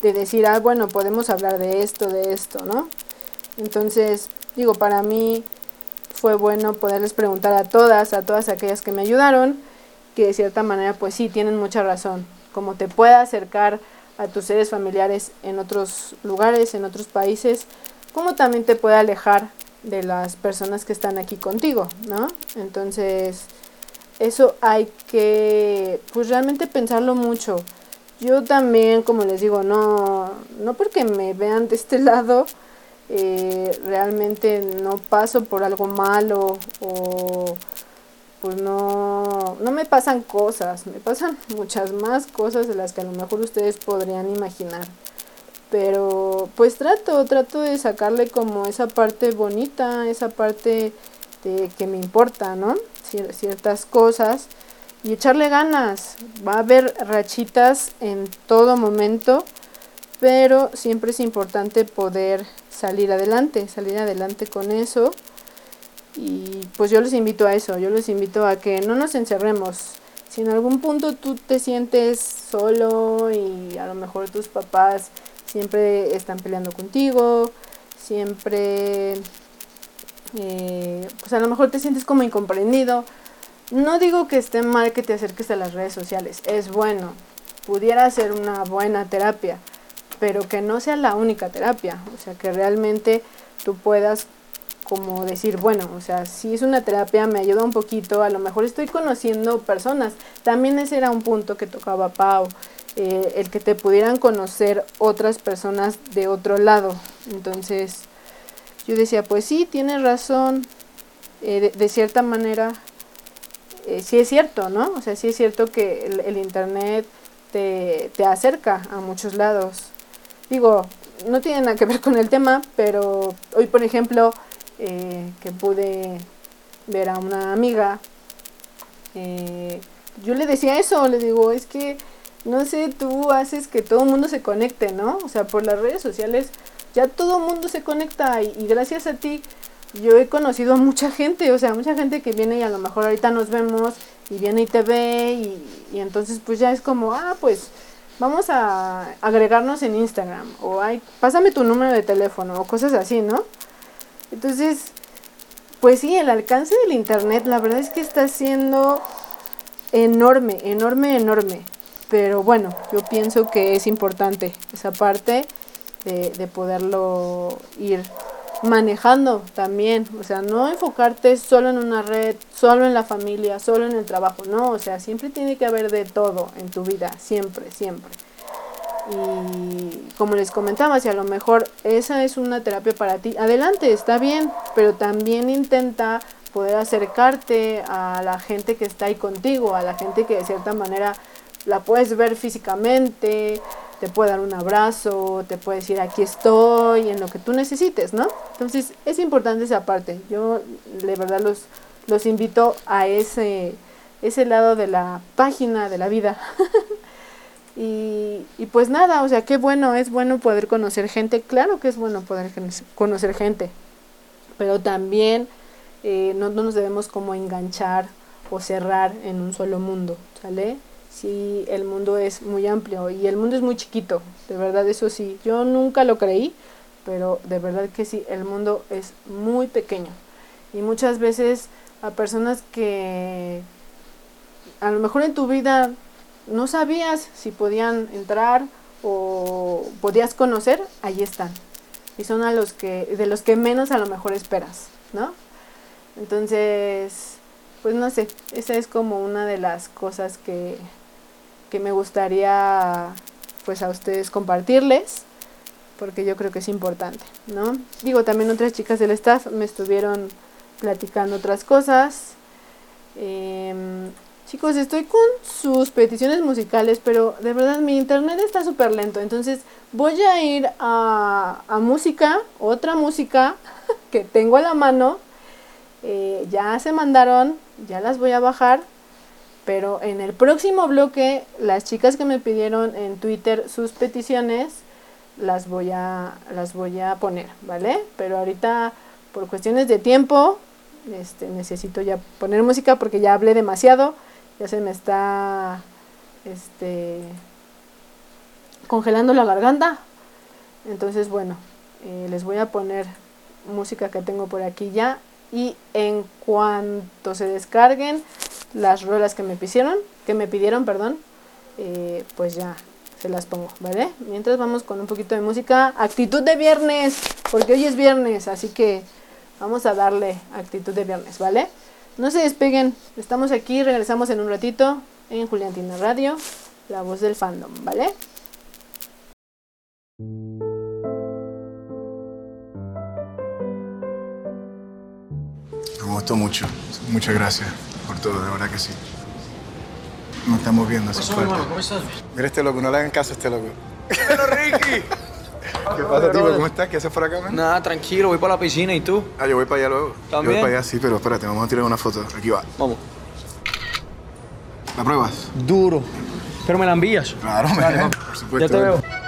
de decir, ah, bueno, podemos hablar de esto, de esto, ¿no? Entonces, digo, para mí fue bueno poderles preguntar a todas, a todas aquellas que me ayudaron, que de cierta manera pues sí, tienen mucha razón. Como te pueda acercar a tus seres familiares en otros lugares, en otros países, como también te puede alejar de las personas que están aquí contigo, ¿no? Entonces, eso hay que, pues realmente pensarlo mucho. Yo también, como les digo, no, no porque me vean de este lado, eh, realmente no paso por algo malo o pues no, no me pasan cosas, me pasan muchas más cosas de las que a lo mejor ustedes podrían imaginar. Pero pues trato, trato de sacarle como esa parte bonita, esa parte de que me importa, ¿no? ciertas cosas y echarle ganas. Va a haber rachitas en todo momento, pero siempre es importante poder salir adelante, salir adelante con eso. Y pues yo les invito a eso, yo les invito a que no nos encerremos. Si en algún punto tú te sientes solo y a lo mejor tus papás siempre están peleando contigo, siempre, eh, pues a lo mejor te sientes como incomprendido. No digo que esté mal que te acerques a las redes sociales, es bueno, pudiera ser una buena terapia, pero que no sea la única terapia, o sea, que realmente tú puedas como decir, bueno, o sea, si es una terapia me ayuda un poquito, a lo mejor estoy conociendo personas, también ese era un punto que tocaba Pau, eh, el que te pudieran conocer otras personas de otro lado, entonces yo decía, pues sí, tienes razón, eh, de, cierta manera eh, sí es cierto, ¿no? O sea, sí es cierto que el, el Internet te, te acerca a muchos lados. Digo, no tiene nada que ver con el tema, pero hoy, por ejemplo, eh, que pude ver a una amiga, eh, yo le decía eso, le digo, es que, no sé, tú haces que todo el mundo se conecte, ¿no? O sea, por las redes sociales ya todo el mundo se conecta y, y gracias a ti yo he conocido a mucha gente, o sea, mucha gente que viene y a lo mejor ahorita nos vemos y viene y te ve y, y entonces pues ya es como, ah, pues vamos a agregarnos en Instagram o ay, pásame tu número de teléfono o cosas así, ¿no? Entonces, pues sí, el alcance del internet la verdad es que está siendo enorme, enorme, enorme. Pero bueno, yo pienso que es importante esa parte de, de poderlo ir manejando también, o sea, no enfocarte solo en una red, solo en la familia, solo en el trabajo, no, o sea, siempre tiene que haber de todo en tu vida, siempre, siempre. Y como les comentaba, si a lo mejor esa es una terapia para ti, adelante, está bien, pero también intenta poder acercarte a la gente que está ahí contigo, a la gente que de cierta manera la puedes ver físicamente, te puede dar un abrazo, te puede decir aquí estoy, en lo que tú necesites, ¿no? Entonces es importante esa parte. Yo de verdad los, los invito a ese, ese lado de la página de la vida. y, y pues nada, o sea, qué bueno, es bueno poder conocer gente, claro que es bueno poder conocer gente, pero también eh, no, no nos debemos como enganchar o cerrar en un solo mundo, ¿sale? Sí, el mundo es muy amplio y el mundo es muy chiquito, de verdad eso sí, yo nunca lo creí, pero de verdad que sí, el mundo es muy pequeño y muchas veces a personas que a lo mejor en tu vida no sabías si podían entrar o podías conocer, ahí están. Y son a los que de los que menos a lo mejor esperas, ¿no? Entonces, pues no sé, esa es como una de las cosas que que me gustaría pues a ustedes compartirles porque yo creo que es importante, ¿no? Digo, también otras chicas del staff me estuvieron platicando otras cosas. Em, chicos, estoy con sus peticiones musicales, pero de verdad mi internet está súper lento. Entonces voy a ir a, a, música, otra música que tengo a la mano. Eh, ya se mandaron, ya las voy a bajar pero en el próximo bloque, las chicas que me pidieron en Twitter sus peticiones, las voy a, las voy a poner, ¿vale? Pero ahorita, por cuestiones de tiempo, este, necesito ya poner música porque ya hablé demasiado, ya se me está este, congelando la garganta. Entonces, bueno, eh, les voy a poner música que tengo por aquí ya y en cuanto se descarguen las rolas que me pidieron, que me pidieron, perdón, eh, pues ya se las pongo, ¿vale? Mientras vamos con un poquito de música, actitud de viernes, porque hoy es viernes, así que vamos a darle actitud de viernes, ¿vale? No se despeguen, estamos aquí, regresamos en un ratito en Juliantina Radio, la voz del fandom, ¿vale?
Me gustó mucho, muchas gracias por todo, de verdad que sí. Nos estamos viendo, así
Pasó, hermano, ¿cómo estás?
Mira este loco, no le hagan caso a este loco.
¡Pero Ricky!
¿Qué pasa, tío? ¿Cómo estás? ¿Qué haces por acá, man?
Nada, tranquilo, voy para la piscina, ¿y tú?
Ah, yo voy para allá luego.
¿También?
Yo voy para allá, sí, pero espérate, vamos a tirar una foto. Aquí va.
Vamos.
¿La pruebas?
Duro. Pero me la envías.
Claro, man.
vamos.
Por supuesto.
Ya te veo.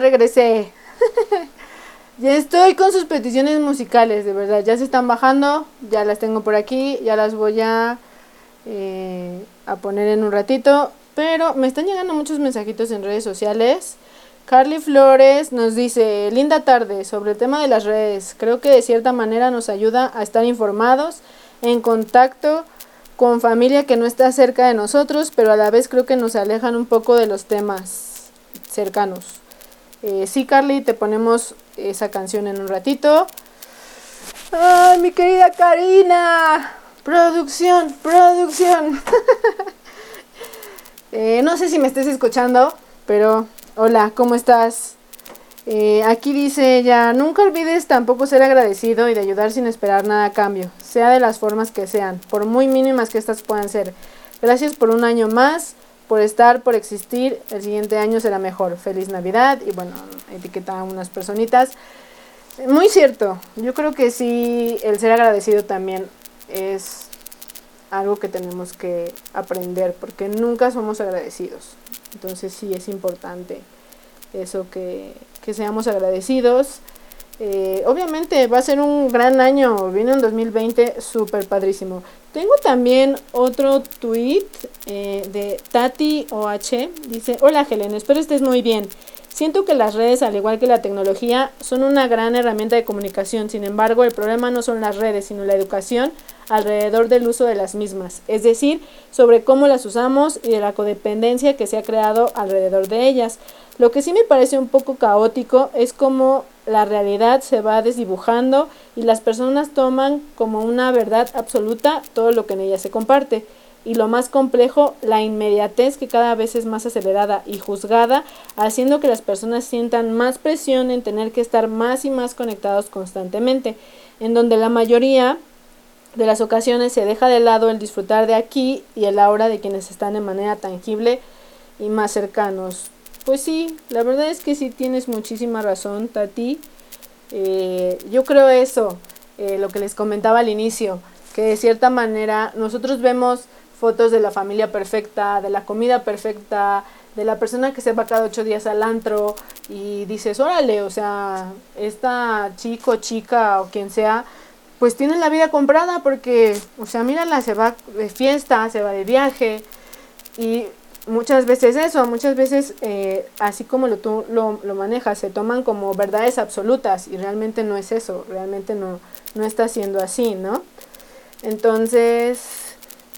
Regresé. ya estoy con sus peticiones musicales, de verdad. Ya se están bajando, ya las tengo por aquí, ya las voy a, eh, a poner en un ratito. Pero me están llegando muchos mensajitos en redes sociales. Carly Flores nos dice, linda tarde, sobre el tema de las redes. Creo que de cierta manera nos ayuda a estar informados, en contacto con familia que no está cerca de nosotros, pero a la vez creo que nos alejan un poco de los temas cercanos. Eh, sí, Carly, te ponemos esa canción en un ratito. ¡Ay, mi querida Karina! Producción, producción. Eh, no sé si me estés escuchando, pero hola, ¿cómo estás? Eh, aquí dice ella, nunca olvides tampoco ser agradecido y de ayudar sin esperar nada a cambio, sea de las formas que sean, por muy mínimas que estas puedan ser. Gracias por un año más, por estar, por existir, el siguiente año será mejor. Feliz Navidad y bueno, etiqueta a unas personitas. Muy cierto, yo creo que sí, el ser agradecido también es algo que tenemos que aprender porque nunca somos agradecidos. Entonces sí es importante eso que, que seamos agradecidos. Eh, obviamente va a ser un gran año, viene un 2020 súper padrísimo. Tengo también otro tweet eh, de Tati OH, dice, hola Helen, espero estés muy bien. Siento que las redes, al igual que la tecnología, son una gran herramienta de comunicación. Sin embargo, el problema no son las redes, sino la educación alrededor del uso de las mismas, es decir, sobre cómo las usamos y de la codependencia que se ha creado alrededor de ellas. Lo que sí me parece un poco caótico es cómo la realidad se va desdibujando y las personas toman como una verdad absoluta todo lo que en ella se comparte. Y lo más complejo, la inmediatez que cada vez es más acelerada y juzgada, haciendo que las personas sientan más presión en tener que estar más y más conectados constantemente, en donde la mayoría de las ocasiones se deja de lado el disfrutar de aquí y el ahora de quienes están de manera tangible y más cercanos. Pues sí, la verdad es que sí tienes muchísima razón, Tati. Eh, yo creo eso, eh, lo que les comentaba al inicio, que de cierta manera nosotros vemos fotos de la familia perfecta, de la comida perfecta, de la persona que se va cada ocho días al antro y dices, órale, o sea, esta chico, chica o quien sea, pues tiene la vida comprada porque, o sea, mírala, se va de fiesta, se va de viaje y muchas veces eso, muchas veces eh, así como lo, tú lo, lo, manejas, se toman como verdades absolutas y realmente no es eso, realmente no, no está siendo así, ¿no? Entonces,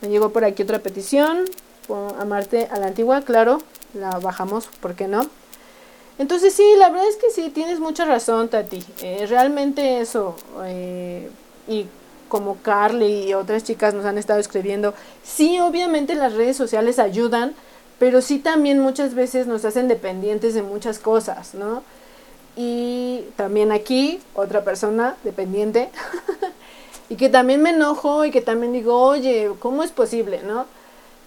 me llegó por aquí otra petición, amarte a la antigua, claro, la bajamos, ¿por qué no? Entonces sí, la verdad es que sí, tienes mucha razón, Tati. Eh, realmente eso, eh, y como Carly y otras chicas nos han estado escribiendo, sí, obviamente las redes sociales ayudan, pero sí también muchas veces nos hacen dependientes de muchas cosas, ¿no? Y también aquí, otra persona dependiente, y que también me enojo y que también digo, oye, ¿cómo es posible, no?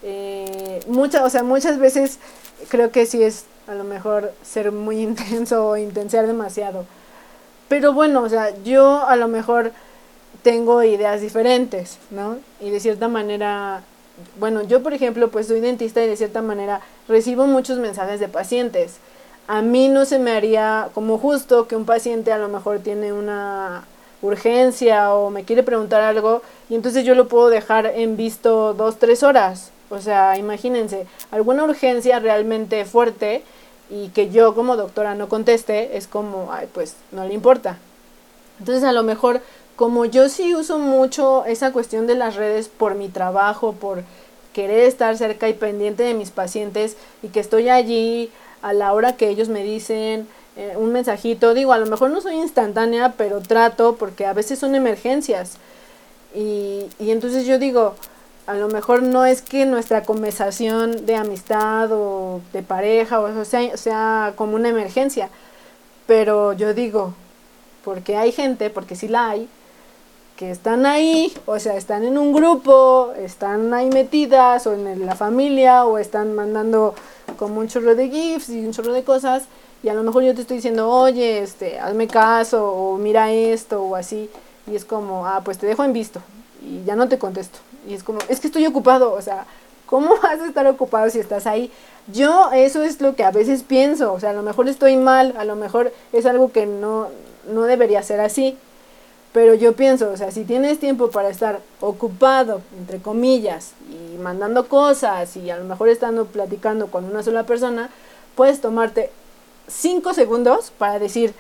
Eh, muchas, o sea, muchas veces creo que sí es a lo mejor ser muy intenso o intensear demasiado. Pero bueno, o sea, yo a lo mejor tengo ideas diferentes, ¿no? Y de cierta manera, bueno, yo por ejemplo, pues soy dentista y de cierta manera recibo muchos mensajes de pacientes. A mí no se me haría como justo que un paciente a lo mejor tiene una urgencia o me quiere preguntar algo y entonces yo lo puedo dejar en visto dos, tres horas. O sea, imagínense, alguna urgencia realmente fuerte y que yo como doctora no conteste, es como, ay, pues no le importa. Entonces a lo mejor como yo sí uso mucho esa cuestión de las redes por mi trabajo, por querer estar cerca y pendiente de mis pacientes y que estoy allí a la hora que ellos me dicen eh, un mensajito, digo, a lo mejor no soy instantánea, pero trato porque a veces son emergencias. Y, y entonces yo digo, a lo mejor no es que nuestra conversación de amistad o de pareja o sea, sea como una emergencia, pero yo digo, porque hay gente, porque sí la hay, que están ahí, o sea, están en un grupo, están ahí metidas, o en la familia, o están mandando como un chorro de GIFs y un chorro de cosas, y a lo mejor yo te estoy diciendo, oye, este, hazme caso, o mira esto, o así, y es como, ah, pues te dejo en visto, y ya no te contesto, y es como, es que estoy ocupado, o sea, ¿cómo vas a estar ocupado si estás ahí? Yo eso es lo que a veces pienso, o sea, a lo mejor estoy mal, a lo mejor es algo que no, no debería ser así, pero yo pienso, o sea, si tienes tiempo para estar ocupado, entre comillas, y mandando cosas y a lo mejor estando platicando con una sola persona, puedes tomarte cinco segundos para decir,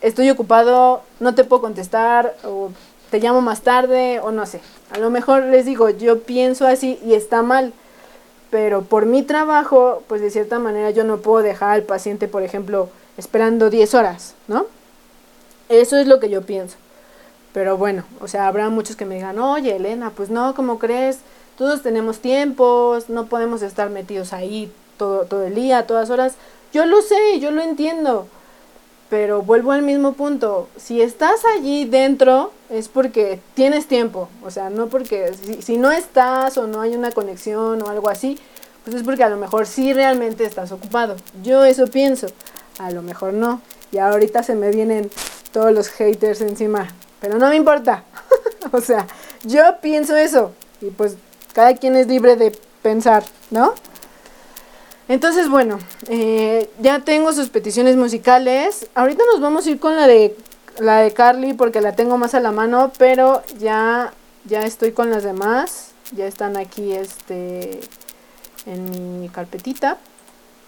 estoy ocupado, no te puedo contestar, o te llamo más tarde, o no sé. A lo mejor les digo, yo pienso así y está mal, pero por mi trabajo, pues de cierta manera yo no puedo dejar al paciente, por ejemplo, esperando 10 horas, ¿no? Eso es lo que yo pienso. Pero bueno, o sea, habrá muchos que me digan, oye, Elena, pues no, ¿cómo crees? Todos tenemos tiempos, no podemos estar metidos ahí todo, todo el día, todas horas. Yo lo sé, yo lo entiendo. Pero vuelvo al mismo punto. Si estás allí dentro es porque tienes tiempo. O sea, no porque si, no estás o no hay una conexión o algo así, pues es porque a lo mejor sí realmente estás ocupado. Yo eso pienso. A lo mejor no. Y ahorita se me vienen todos los haters encima. Pero no me importa. o sea, yo pienso eso. Y pues cada quien es libre de pensar, ¿no? Entonces, bueno, eh, ya tengo sus peticiones musicales. Ahorita nos vamos a ir con la de la de Carly porque la tengo más a la mano, pero ya ya estoy con las demás. Ya están aquí este en mi carpetita.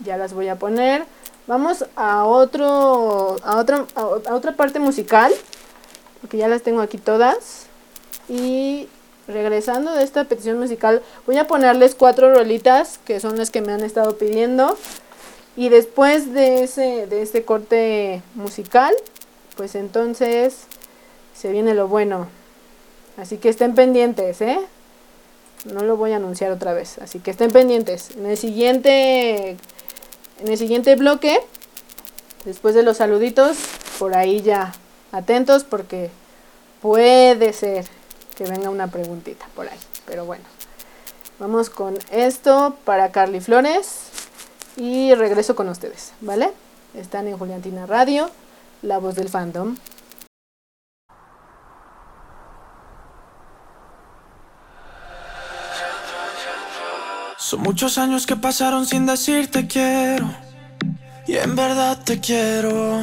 Ya las voy a poner. Vamos a otro, a otra, a otra parte musical, porque ya las tengo aquí todas. Y regresando de esta petición musical, voy a ponerles cuatro rolitas que son las que me han estado pidiendo. Y después de ese, de este corte musical, pues entonces se viene lo bueno. Así que estén pendientes, ¿eh? No lo voy a anunciar otra vez, así que estén pendientes. En el siguiente en el siguiente bloque, después de los saluditos, por ahí ya atentos porque puede ser que venga una preguntita por ahí, pero bueno. Vamos con esto para Carly Flores y regreso con ustedes, ¿vale? Están en Juliantina Radio, la voz del fandom.
Son muchos años que pasaron sin decirte quiero. Y en verdad te quiero.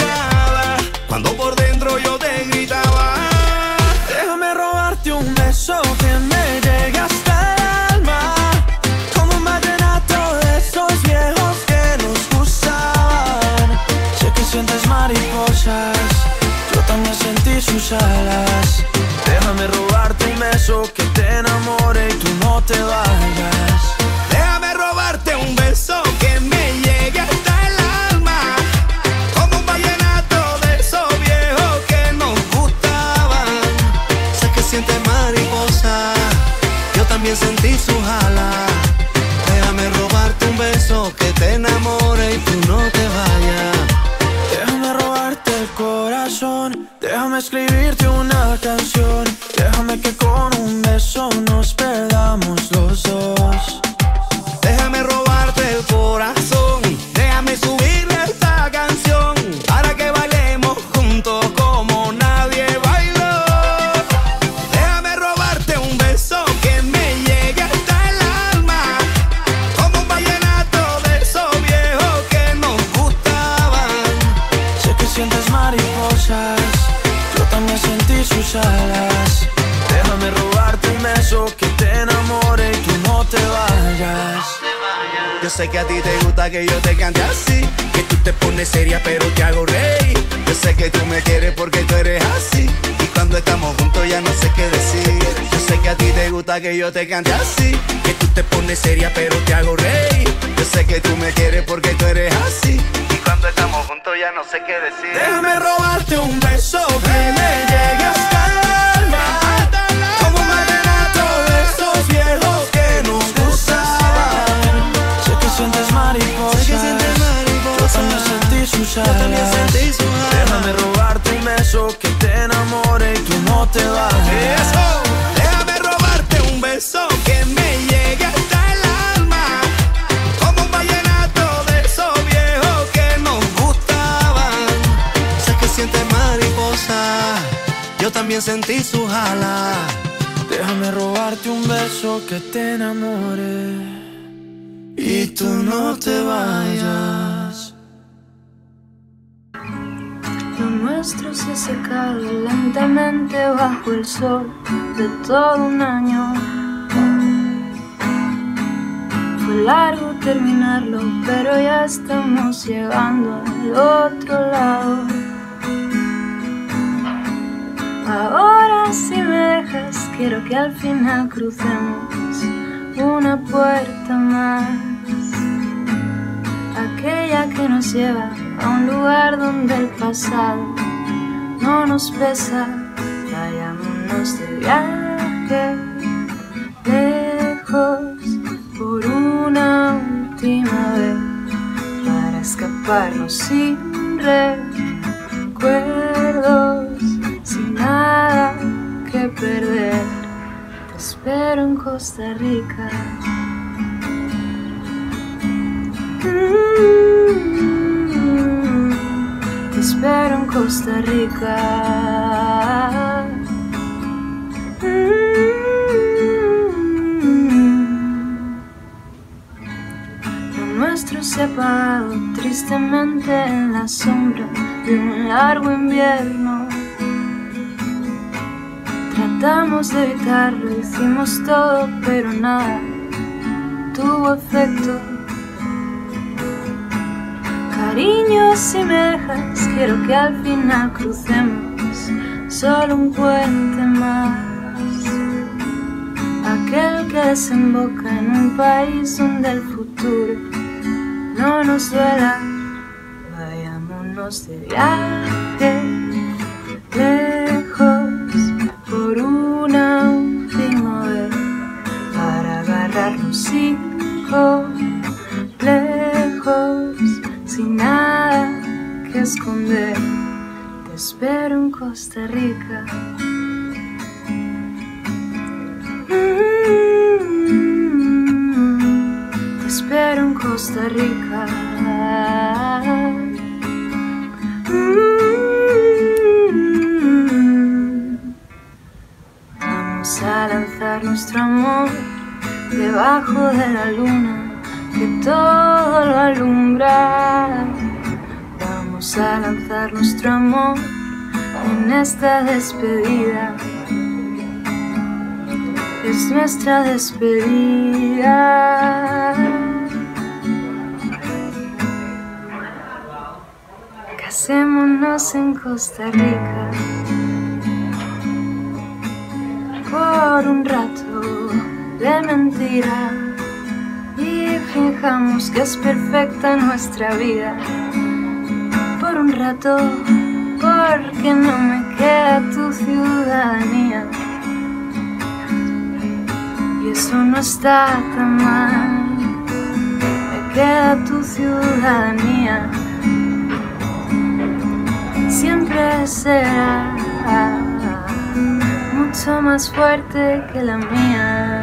Cuando por dentro yo te gritaba.
Déjame robarte un beso que me llegue hasta el alma. Como un vallenato de esos viejos que nos gustaban. Sé que sientes mariposas, yo también sentí sus alas. Déjame robarte un beso que te enamore y tú no te vayas.
Te cante
bajo el sol de todo un año. Fue largo terminarlo, pero ya estamos llegando al otro lado. Ahora si me dejas, quiero que al final crucemos una puerta más. Aquella que nos lleva a un lugar donde el pasado no nos pesa. Viaje lejos por una última vez para escaparnos sin de un largo invierno. Tratamos de evitarlo, hicimos todo, pero nada tuvo efecto. Cariño, si me quiero que al final crucemos solo un puente más. Aquel que desemboca en un país donde el futuro no nos duela. Vayámonos de viaje lejos por una última vez para agarrarnos hijos lejos sin nada que esconder. Te espero en Costa Rica. Mm, Te espero en Costa Rica. De la luna que todo lo alumbra. Vamos a lanzar nuestro amor en esta despedida. Es nuestra despedida. Casémonos en Costa Rica por un rato de mentira fijamos que es perfecta nuestra vida. Por un rato, porque no me queda tu ciudadanía. Y eso no está tan mal. Me queda tu ciudadanía. Siempre será mucho más fuerte que la mía.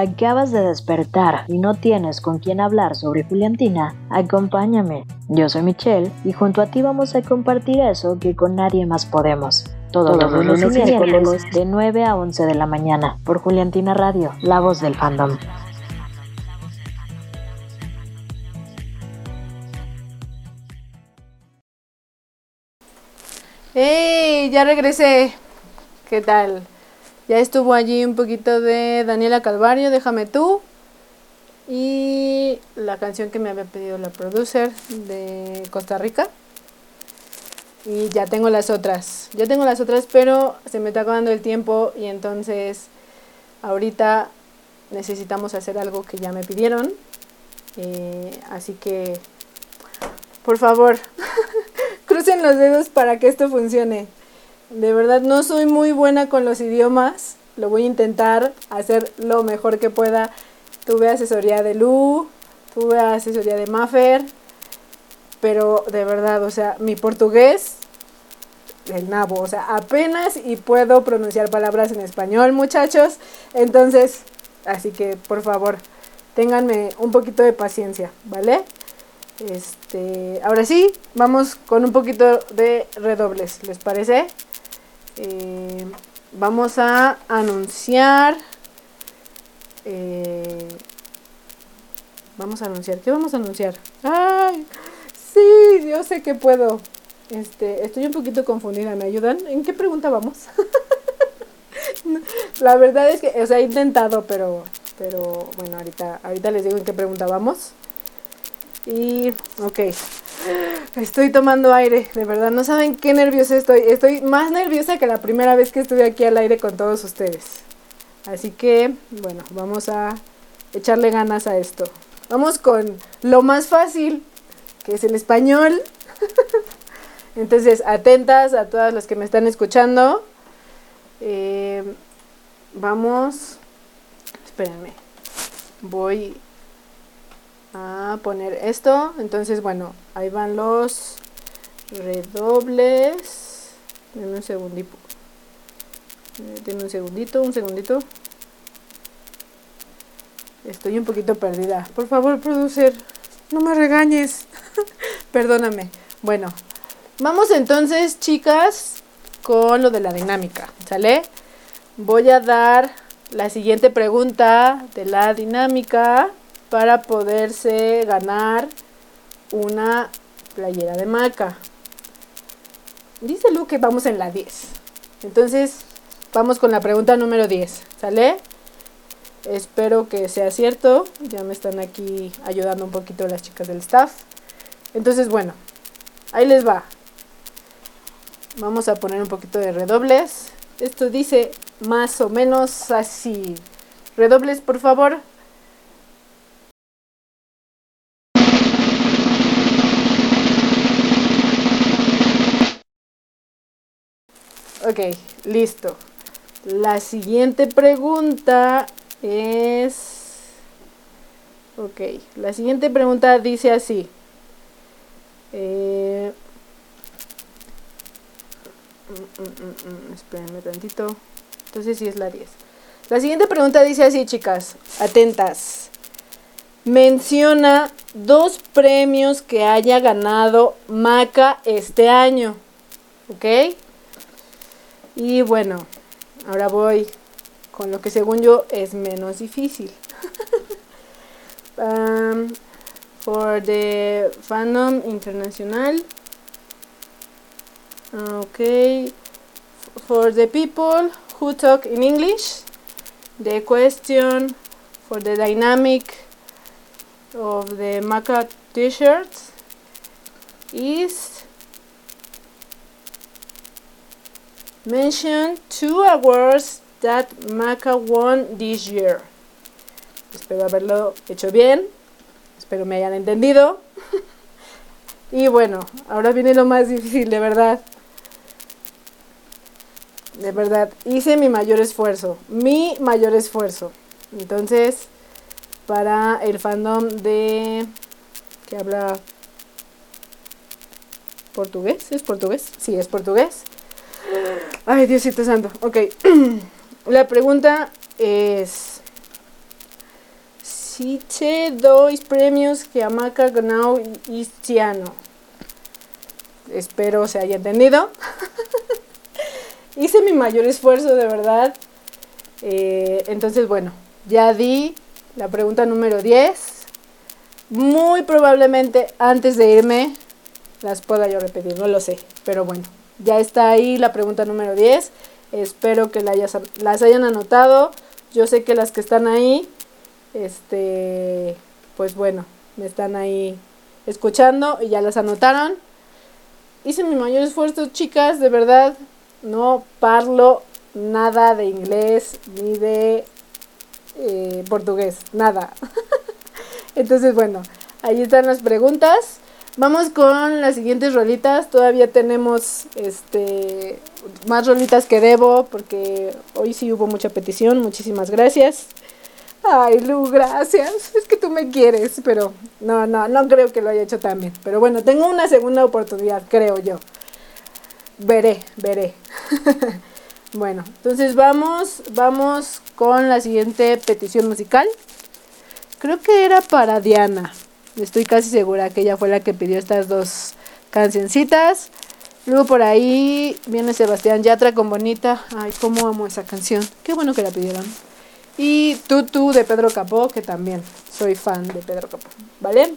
Acabas de despertar y no tienes con quién hablar sobre Juliantina? Acompáñame. Yo soy Michelle y junto a ti vamos a compartir eso que con nadie más podemos. Todos, los lunes y miércoles de 9 a 11 de la mañana por Juliantina Radio, la voz del fandom.
¡Hey! Ya regresé. ¿Qué tal? Ya estuvo allí un poquito de Daniela Calvario, Déjame tú. Y la canción que me había pedido la producer de Costa Rica. Y ya tengo las otras. Ya tengo las otras, pero se me está acabando el tiempo y entonces ahorita necesitamos hacer algo que ya me pidieron. Eh, así que, por favor, crucen los dedos para que esto funcione. De verdad, no soy muy buena con los idiomas. Lo voy a intentar hacer lo mejor que pueda. Tuve asesoría de Lu, tuve asesoría de Maffer, pero de verdad, o sea, mi portugués, el nabo, o sea, apenas y puedo pronunciar palabras en español, muchachos. Entonces, así que por favor, ténganme un poquito de paciencia, ¿vale? Este, ahora sí, vamos con un poquito de redobles, ¿les parece? Eh, vamos a anunciar. eh, vamos a anunciar. ¿Qué vamos a anunciar? ¡Ay! Sí, yo sé que puedo. Este, estoy un poquito confundida. ¿Me ayudan? ¿En qué pregunta vamos? La verdad es que, o sea, he intentado, pero, pero bueno, ahorita, ahorita les digo en qué pregunta vamos. Y, ok. Estoy tomando aire, de verdad, no saben qué nerviosa estoy. Estoy más nerviosa que la primera vez que estuve aquí al aire con todos ustedes. Así que, bueno, vamos a echarle ganas a esto. Vamos con lo más fácil, que es el español. Entonces, atentas a todas las que me están escuchando. Eh, vamos, espérenme, voy a poner esto. Entonces, bueno, ahí van los redobles. Denme un segundito. Eh, Denme un segundito, un segundito. Estoy un poquito perdida. Por favor, producer, no me regañes. Perdóname. Bueno, vamos entonces, chicas, con lo de la dinámica. ¿Sale? Voy a dar la siguiente pregunta de la dinámica para poderse ganar una playera de maca. Dice Lu que vamos en la 10. Entonces, vamos con la pregunta número 10. ¿Sale? Espero que sea cierto. Ya me están aquí ayudando un poquito las chicas del staff. Entonces, bueno, ahí les va. Vamos a poner un poquito de redobles. Esto dice más o menos así. Redobles, por favor. Ok, listo. La siguiente pregunta es... Ok, la siguiente pregunta dice así. Eh, mm, mm, mm, espérenme tantito. Entonces sí es la 10. La siguiente pregunta dice así, chicas. Atentas. Menciona dos premios que haya ganado Maca este año. ¿Ok? Y bueno, ahora voy con lo que según yo es menos difícil. um, for the fandom internacional. Okay. For the people who talk in English, the question for the dynamic of the Maca t-shirts is mention two awards that Maca won this year. Espero haberlo hecho bien. Espero me hayan entendido. y bueno, ahora viene lo más difícil, de verdad. De verdad, hice mi mayor esfuerzo. Mi mayor esfuerzo. Entonces, para el fandom de... que habla portugués. ¿Es portugués? Sí, es portugués. Ay, Diosito Santo. Ok. La pregunta es... Siche dois premios que Amaka Gnau Istiano. Espero se haya entendido. Hice mi mayor esfuerzo, de verdad. Eh, entonces, bueno, ya di la pregunta número 10. Muy probablemente antes de irme las pueda yo repetir, no lo sé. Pero bueno, ya está ahí la pregunta número 10. Espero que la hayas- las hayan anotado. Yo sé que las que están ahí, este, pues bueno, me están ahí escuchando y ya las anotaron. Hice mi mayor esfuerzo, chicas, de verdad. No parlo nada de inglés ni de eh, portugués, nada. Entonces, bueno, ahí están las preguntas. Vamos con las siguientes rolitas. Todavía tenemos este más rolitas que debo porque hoy sí hubo mucha petición. Muchísimas gracias. Ay, Lu, gracias. Es que tú me quieres, pero no, no, no creo que lo haya hecho tan bien. Pero bueno, tengo una segunda oportunidad, creo yo. Veré, veré. bueno, entonces vamos, vamos con la siguiente petición musical. Creo que era para Diana. Estoy casi segura que ella fue la que pidió estas dos cancioncitas. Luego por ahí viene Sebastián Yatra con Bonita. Ay, cómo amo esa canción. Qué bueno que la pidieron. Y Tutu de Pedro Capó, que también soy fan de Pedro Capó. ¿Vale?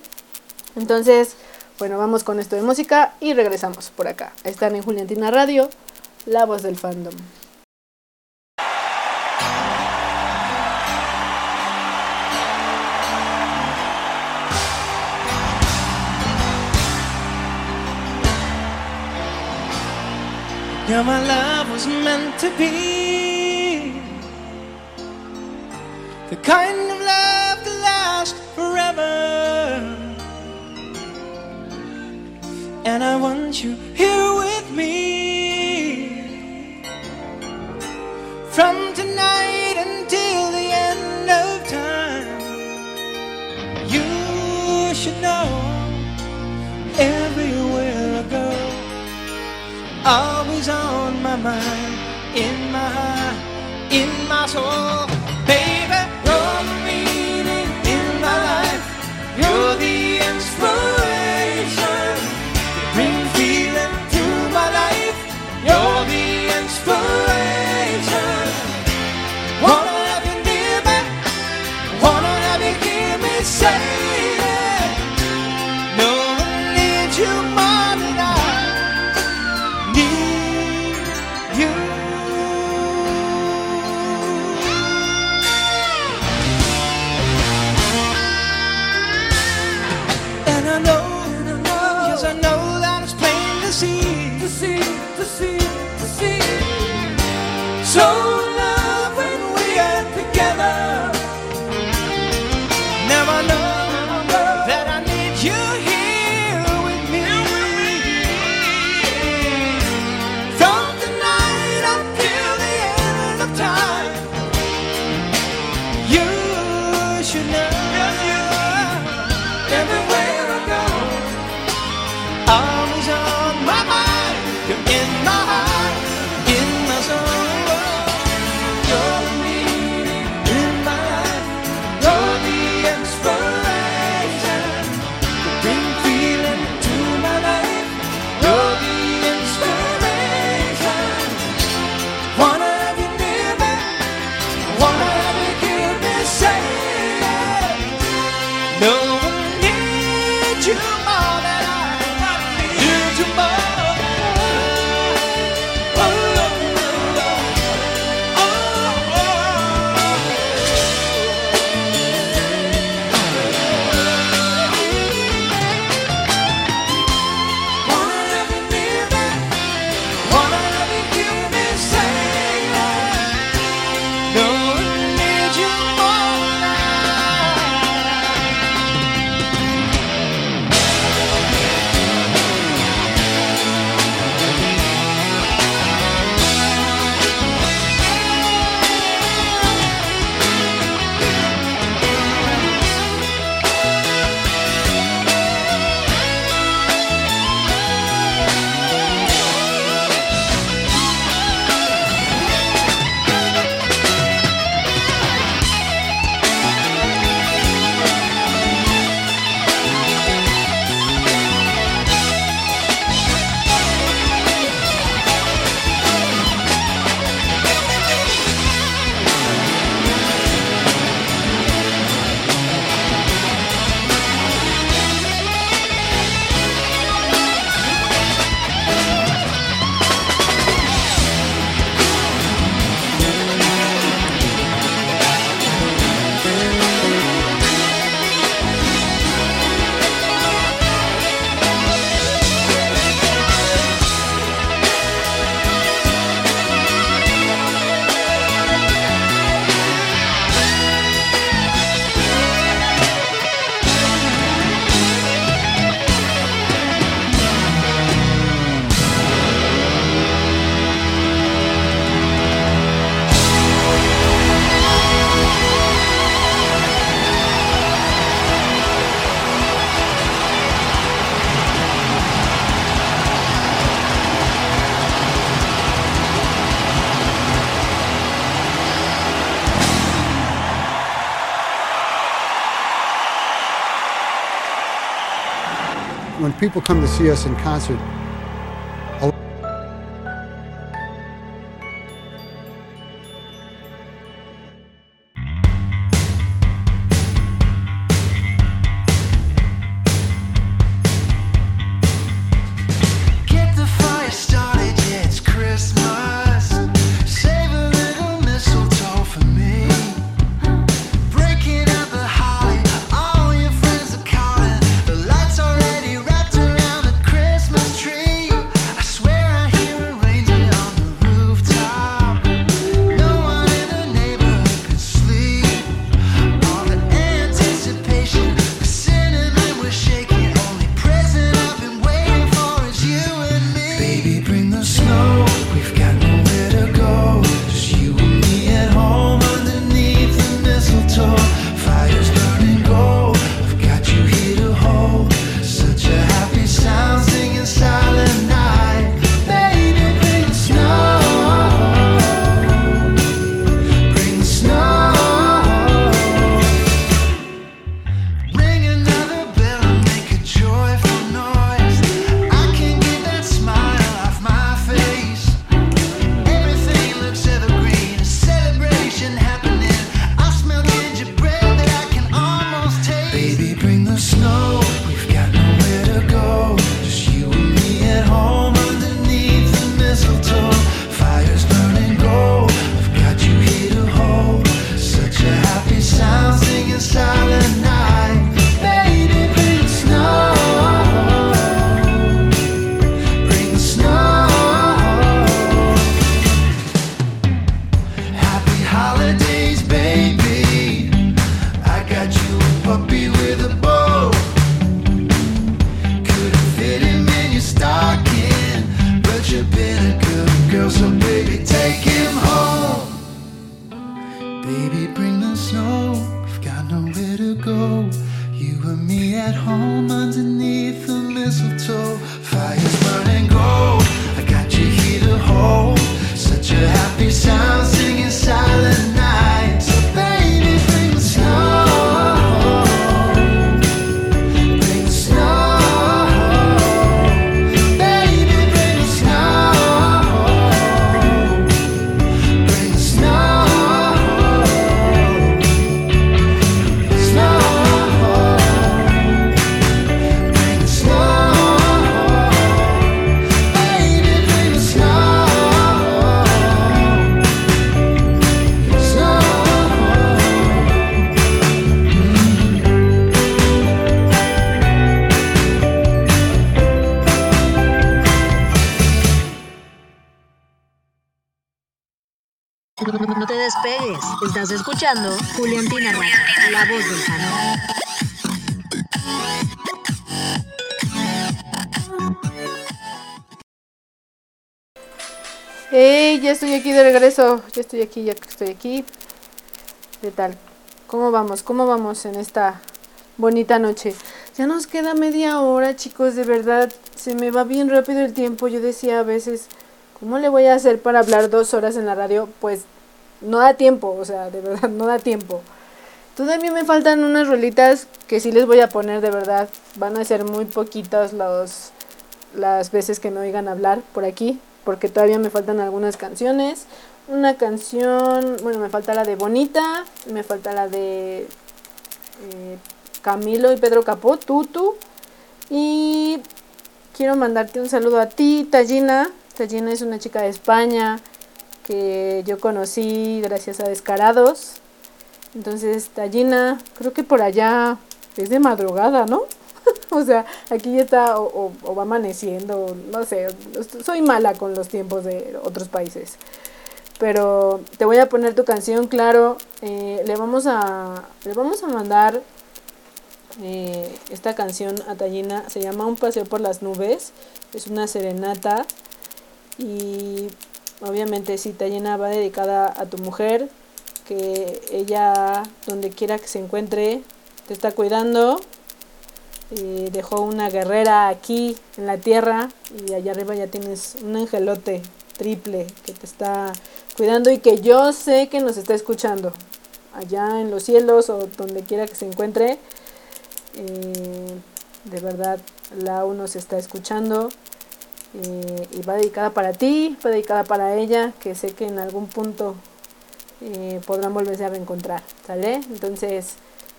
Entonces, bueno, vamos con esto de música y regresamos por acá. Están en Juliantina Radio, la voz del fandom.
Yeah, my love was meant to be the kind of love that lasts forever. And I want you here with me from tonight on my mind, in my in my soul. When
people come to see us in concert,
escuchando Juliantina Radio, la voz del canal.
¡Hey! Ya estoy aquí de regreso. Ya estoy aquí, ya estoy aquí. ¿Qué tal? ¿Cómo vamos? ¿Cómo vamos en esta bonita noche? Ya nos queda media hora, chicos. De verdad, se me va bien rápido el tiempo. Yo decía a veces, ¿cómo le voy a hacer para hablar dos horas en la radio? Pues no da tiempo, o sea, de verdad, no da tiempo. Todavía me faltan unas rolitas que sí les voy a poner de verdad. Van a ser muy poquitas los, las veces que me oigan hablar por aquí, porque todavía me faltan algunas canciones. Una canción, bueno, me falta la de Bonita, me falta la de eh, Camilo y Pedro Capó, Tutu. Y quiero mandarte un saludo a ti, Tallina. Tallina es una chica de España que yo conocí gracias a Descarados. Entonces, Tallina, creo que por allá es de madrugada, ¿no? o sea, aquí ya está o, va amaneciendo, no sé, soy mala con los tiempos de otros países. Pero te voy a poner tu canción, claro. eh, le, vamos a, le vamos a mandar eh, esta canción a Tallina. Se llama Un paseo por las nubes. Es una serenata. Y obviamente si Tallina va dedicada a tu mujer. Que ella, donde quiera que se encuentre, te está cuidando. Dejó una guerrera aquí en la tierra. Y allá arriba ya tienes un angelote triple que te está cuidando y que yo sé que nos está escuchando allá en los cielos o donde quiera que se encuentre. Eh, De verdad, la uno se está escuchando eh, y va dedicada para ti, va dedicada para ella, que sé que en algún punto eh, podrán volverse a reencontrar, ¿sale? Entonces,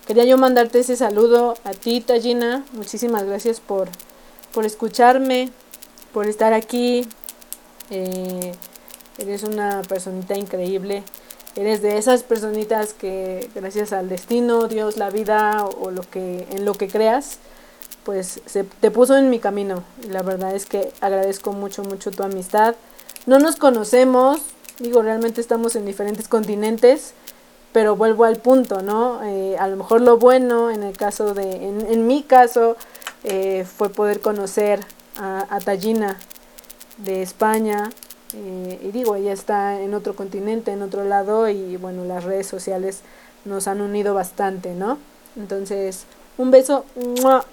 quería yo mandarte ese saludo a ti, Tallina. Muchísimas gracias por, por escucharme, por estar aquí. Eh, eres una personita increíble. Eres de esas personitas que gracias al destino, Dios, la vida o lo que en lo que creas, pues se te puso en mi camino. La verdad es que agradezco mucho mucho tu amistad. No nos conocemos, digo, realmente estamos en diferentes continentes, pero vuelvo al punto, ¿no? Eh, a lo mejor lo bueno en el caso de, en, en mi caso, eh, fue poder conocer a, a Tallina de España, eh, y digo, ella está en otro continente, en otro lado, y bueno, las redes sociales nos han unido bastante, ¿no? Entonces, un beso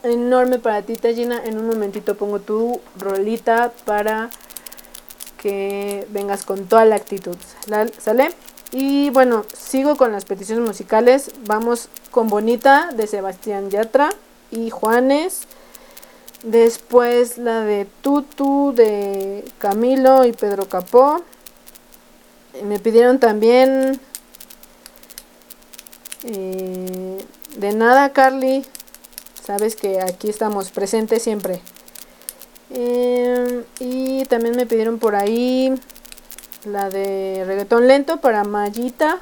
enorme para ti, Tallina. En un momentito pongo tu rolita para que vengas con toda la actitud. ¿sal- ¿Sale? Y bueno, sigo con las peticiones musicales. Vamos con Bonita de Sebastián Yatra y Juanes. Después la de Tutu de Camilo y Pedro Capó. Me pidieron también eh, de nada, Carly. Sabes que aquí estamos presentes siempre. Eh, y también me pidieron por ahí la de reggaetón lento para Mayita.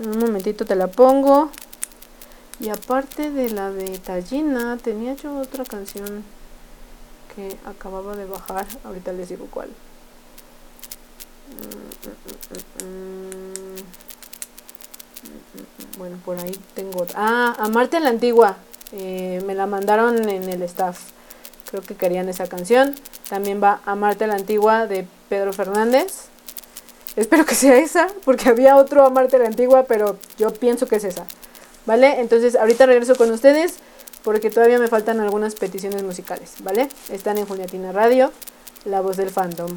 Un momentito te la pongo. Y aparte de la de Tallina, tenía yo otra canción que acababa de bajar. Ahorita les digo cuál. Mm, mm, mm. Bueno, por ahí tengo. Ah, Amarte en la Antigua. Eh, me la mandaron en el staff. Creo que querían esa canción. También va a la Antigua de Pedro Fernández. Espero que sea esa, porque había otro a la Antigua, pero yo pienso que es esa. ¿Vale? Entonces ahorita regreso con ustedes porque todavía me faltan algunas peticiones musicales, ¿vale? Están en Juniatina Radio, la voz del fandom.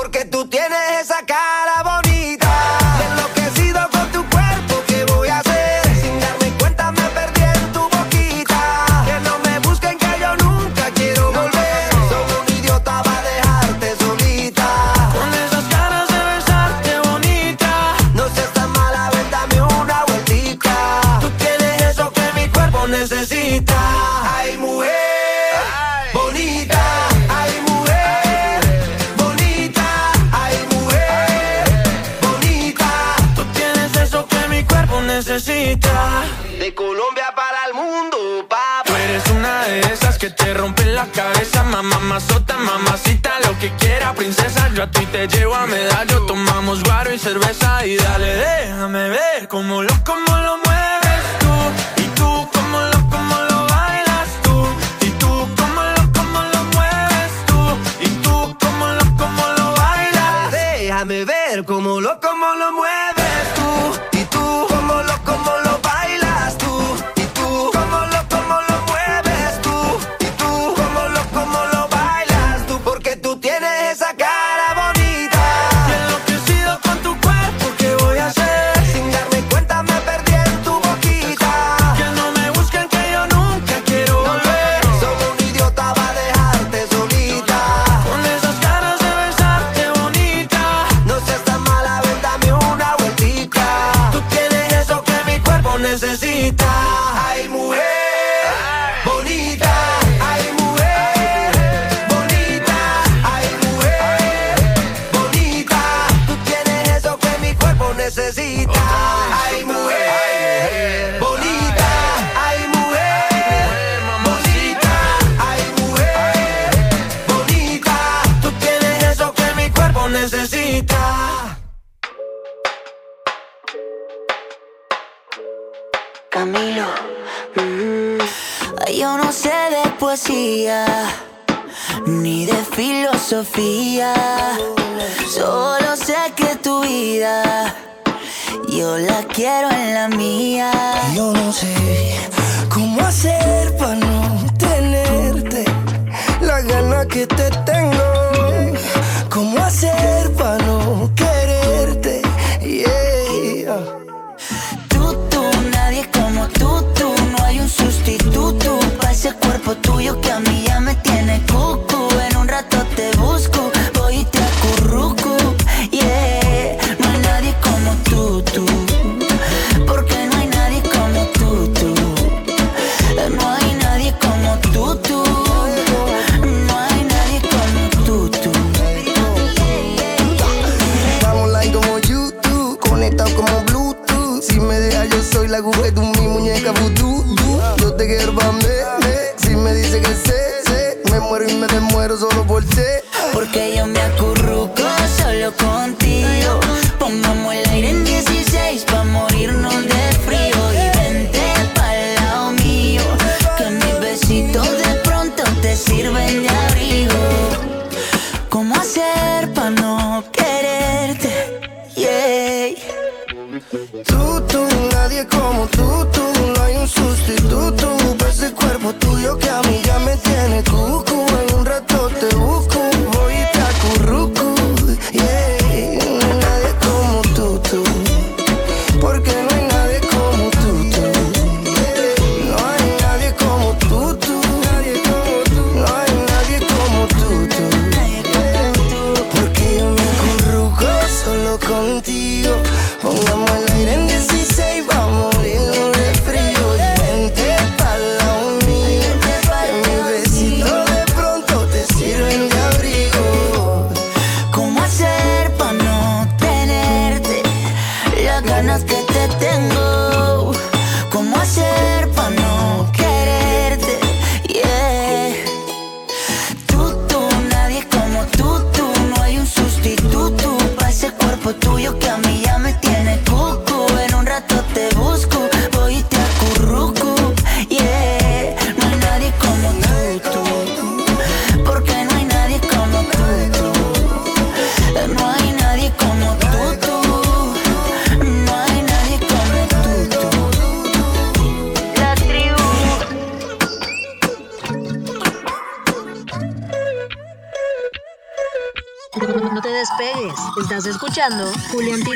escuchando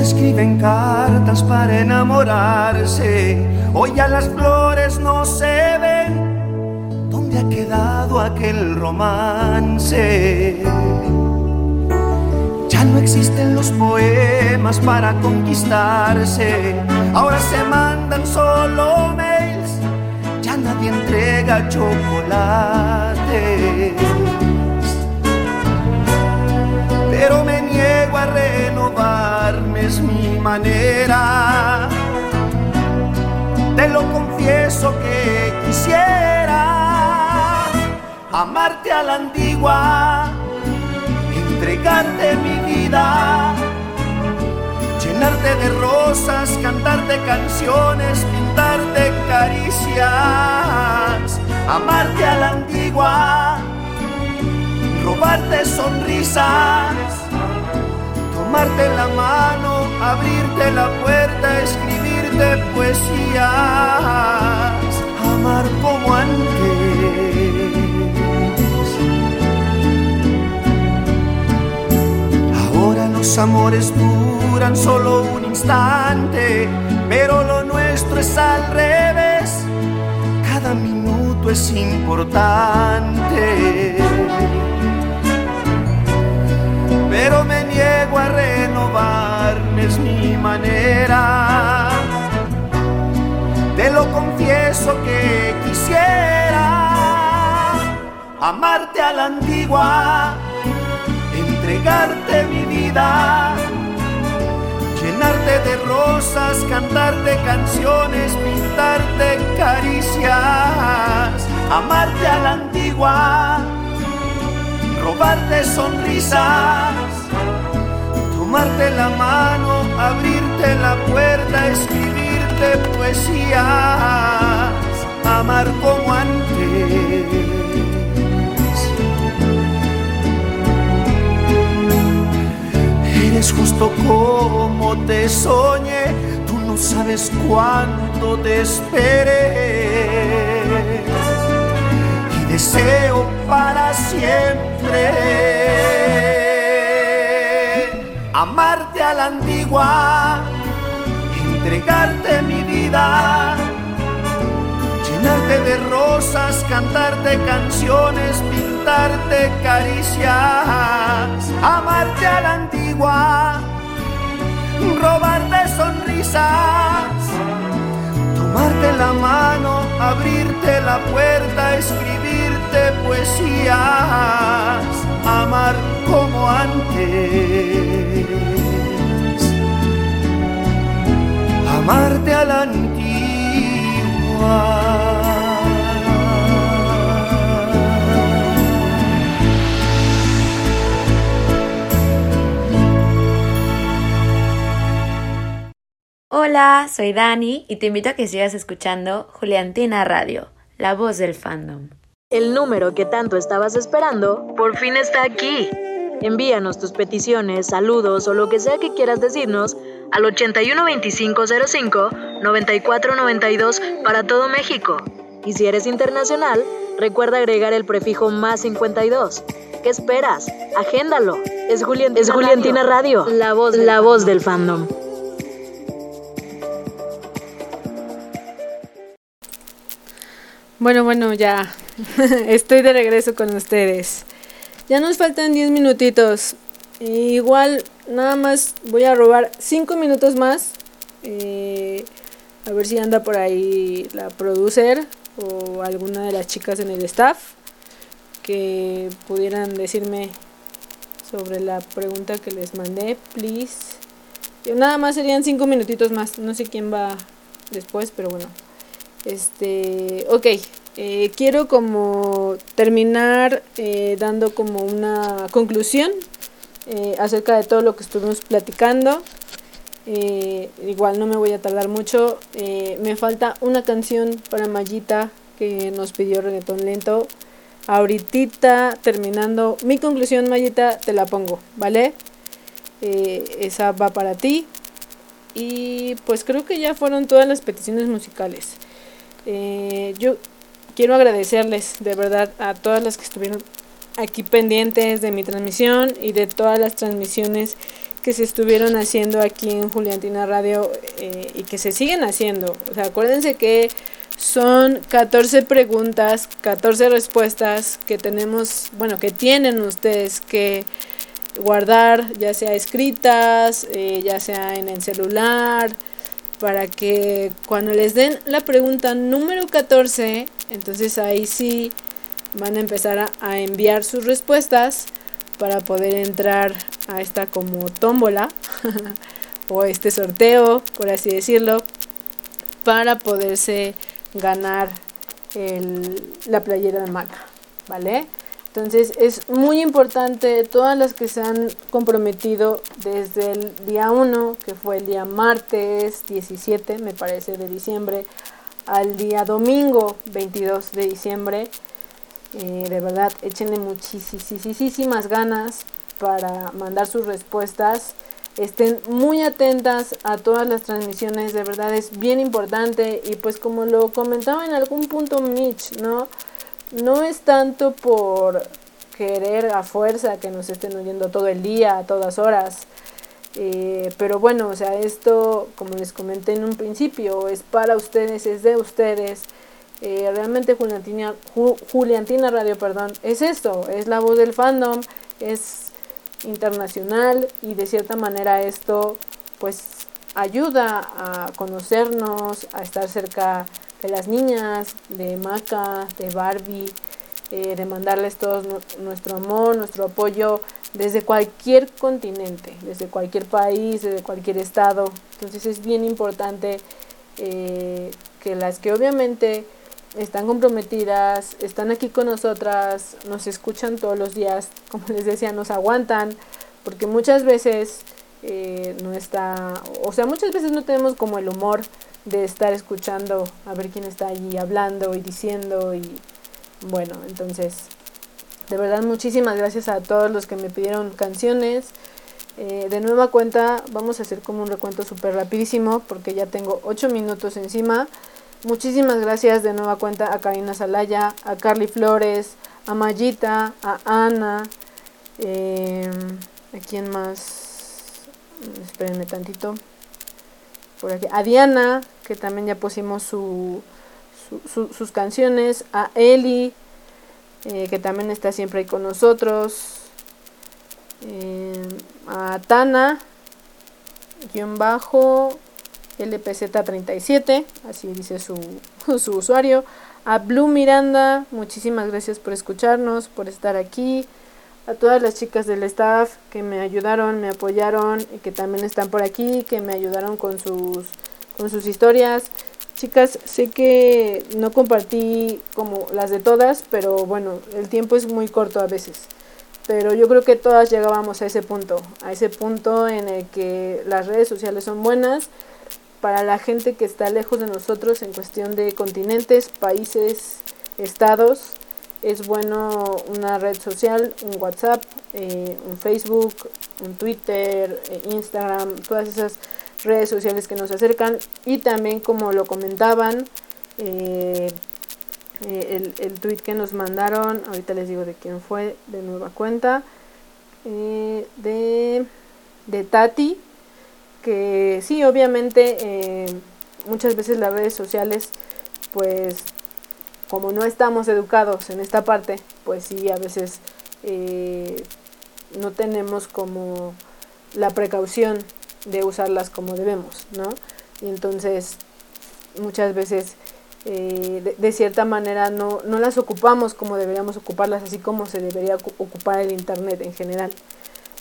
escriben cartas para enamorarse. Hoy ya las flores no se ven. ¿Dónde ha quedado aquel romance? Ya no existen los poemas para conquistarse. Ahora se mandan solo mails. Ya nadie entrega chocolates. Pero me niego a es mi manera. Te lo confieso que quisiera amarte a la antigua entregarte mi vida, llenarte de rosas, cantarte canciones, pintarte caricias, amarte a la antigua, robarte sonrisas, tomarte la mano, abrirte la puerta, escribirte poesías, amar como antes. Ahora los amores duran solo un instante, pero lo nuestro es al revés. Cada minuto es importante. Pero me niego a renovarme, es mi manera. Te lo confieso que quisiera amarte a la antigua entregarte mi vida, llenarte de rosas, cantarte canciones, pintarte caricias, amarte a la antigua, robarte sonrisas, tomarte la mano, abrirte la puerta, escribirte poesías, amar como antes. Eres justo como te soñé, tú no sabes cuánto te esperé. Deseo para siempre. Amarte a la antigua, entregarte mi vida, llenarte de rosas, cantarte canciones, pintarte caricias, amarte a la antigua, robarte sonrisas, tomarte la mano, abrirte la puerta, poesías, amar como antes, amarte a la antigua.
Hola, soy Dani y te invito a que sigas escuchando Juliantina Radio, la voz del fandom.
El número que tanto estabas esperando por fin está aquí. Envíanos tus peticiones, saludos o lo que sea que quieras decirnos al 812505 9492 para todo México. Y si eres internacional, recuerda agregar el prefijo más 52. ¿Qué esperas? Agéndalo. Es Juliantina, es Juliantina Radio, la voz, la voz del fandom.
Bueno, bueno, ya. Estoy de regreso con ustedes. Ya nos faltan 10 minutitos. Igual, nada más voy a robar 5 minutos más. Eh, a ver si anda por ahí la producer o alguna de las chicas en el staff que pudieran decirme sobre la pregunta que les mandé, please. Yo nada más serían 5 minutitos más. No sé quién va después, pero bueno. Este, ok, eh, quiero como terminar eh, dando como una conclusión eh, acerca de todo lo que estuvimos platicando. Igual no me voy a tardar mucho. Me falta una canción para Mayita que nos pidió reggaetón lento. Ahorita terminando mi conclusión, Mayita, te la pongo, ¿vale? Esa va para ti. Y pues creo que ya fueron todas las peticiones musicales. Yo quiero agradecerles de verdad a todas las que estuvieron aquí pendientes de mi transmisión y de todas las transmisiones que se estuvieron haciendo aquí en Juliantina Radio eh, y que se siguen haciendo. O sea, acuérdense que son 14 preguntas, 14 respuestas que tenemos, bueno, que tienen ustedes que guardar, ya sea escritas, eh, ya sea en el celular, para que cuando les den la pregunta número 14, entonces ahí sí van a empezar a, enviar sus respuestas para poder entrar a esta como tómbola o este sorteo, por así decirlo, para poderse ganar la playera de Maca, ¿vale? Entonces es muy importante todas las que se han comprometido desde el día 1, que fue el día martes 17, me parece, de diciembre, al día domingo 22 de diciembre. Eh, de verdad, échenle muchísimas ganas para mandar sus respuestas. Estén muy atentas a todas las transmisiones, de verdad es bien importante. Y pues como lo comentaba en algún punto Mitch, ¿no? No es tanto por querer a fuerza que nos estén oyendo todo el día, a todas horas. Eh, pero bueno, o sea, esto, como les comenté en un principio, es para ustedes, es de ustedes. Eh, realmente Juliantina, Juliantina Radio, perdón, es esto, es la voz del fandom, es internacional y de cierta manera esto pues ayuda a conocernos, a estar cerca de las niñas, de Maca, de Barbie, eh, de mandarles todo nuestro amor, nuestro apoyo desde cualquier continente, desde cualquier país, desde cualquier estado. Entonces es bien importante eh, que las que obviamente están comprometidas, están aquí con nosotras, nos escuchan todos los días, como les decía, nos aguantan, porque muchas veces eh, no está, o sea, muchas veces no tenemos como el humor de estar escuchando a ver quién está allí hablando y diciendo y bueno, entonces de verdad muchísimas gracias a todos los que me pidieron canciones. Eh, de nueva cuenta vamos a hacer como un recuento súper rapidísimo porque ya tengo 8 minutos encima. Muchísimas gracias de nueva cuenta a Karina Salaya, a Carly Flores, a Mayita, a Ana, eh, ¿a quién más? Espérenme tantito por aquí. A Diana, que también ya pusimos su, sus canciones. A Eli, eh, que también está siempre ahí con nosotros. Eh, a Tana, guion bajo, LPZ37, así dice su, su usuario. A Blue Miranda, muchísimas gracias por escucharnos, por estar aquí a todas las chicas del staff que me ayudaron, me apoyaron y que también están por aquí, que me ayudaron con sus, con sus historias. Chicas, sé que no compartí como las de todas, pero bueno, el tiempo es muy corto a veces. Pero yo creo que todas llegábamos a ese punto, a ese punto en el que las redes sociales son buenas para la gente que está lejos de nosotros en cuestión de continentes, países, estados es bueno una red social, un WhatsApp, eh, un Facebook, un Twitter, eh, Instagram, todas esas redes sociales que nos acercan. Y también como lo comentaban eh, el, el tweet que nos mandaron, ahorita les digo de quién fue de nueva cuenta, de, de Tati, que sí, obviamente muchas veces las redes sociales pues como no estamos educados en esta parte, pues sí, a veces eh, no tenemos como la precaución de usarlas como debemos, ¿no? Y entonces muchas veces eh, de, cierta manera no, no las ocupamos como deberíamos ocuparlas, así como se debería ocupar el Internet en general.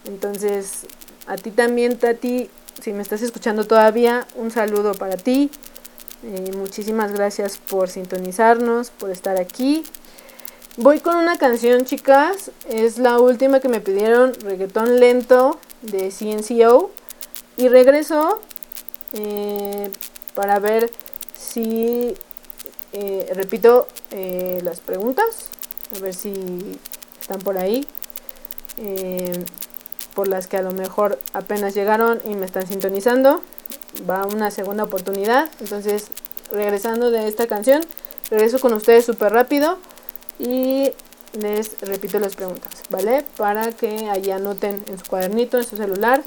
Entonces, a ti también, Tati, si me estás escuchando todavía, un saludo para ti. Eh, muchísimas gracias por sintonizarnos, por estar aquí. Voy con una canción, chicas. Es la última que me pidieron, reggaetón lento de CNCO. Y regreso eh, para ver si eh, repito las preguntas. A ver si están por ahí. por las que a lo mejor apenas llegaron y me están sintonizando va una segunda oportunidad. Entonces, regresando de esta canción, regreso con ustedes súper rápido y les repito las preguntas, ¿vale? Para que ahí anoten en su cuadernito, en su celular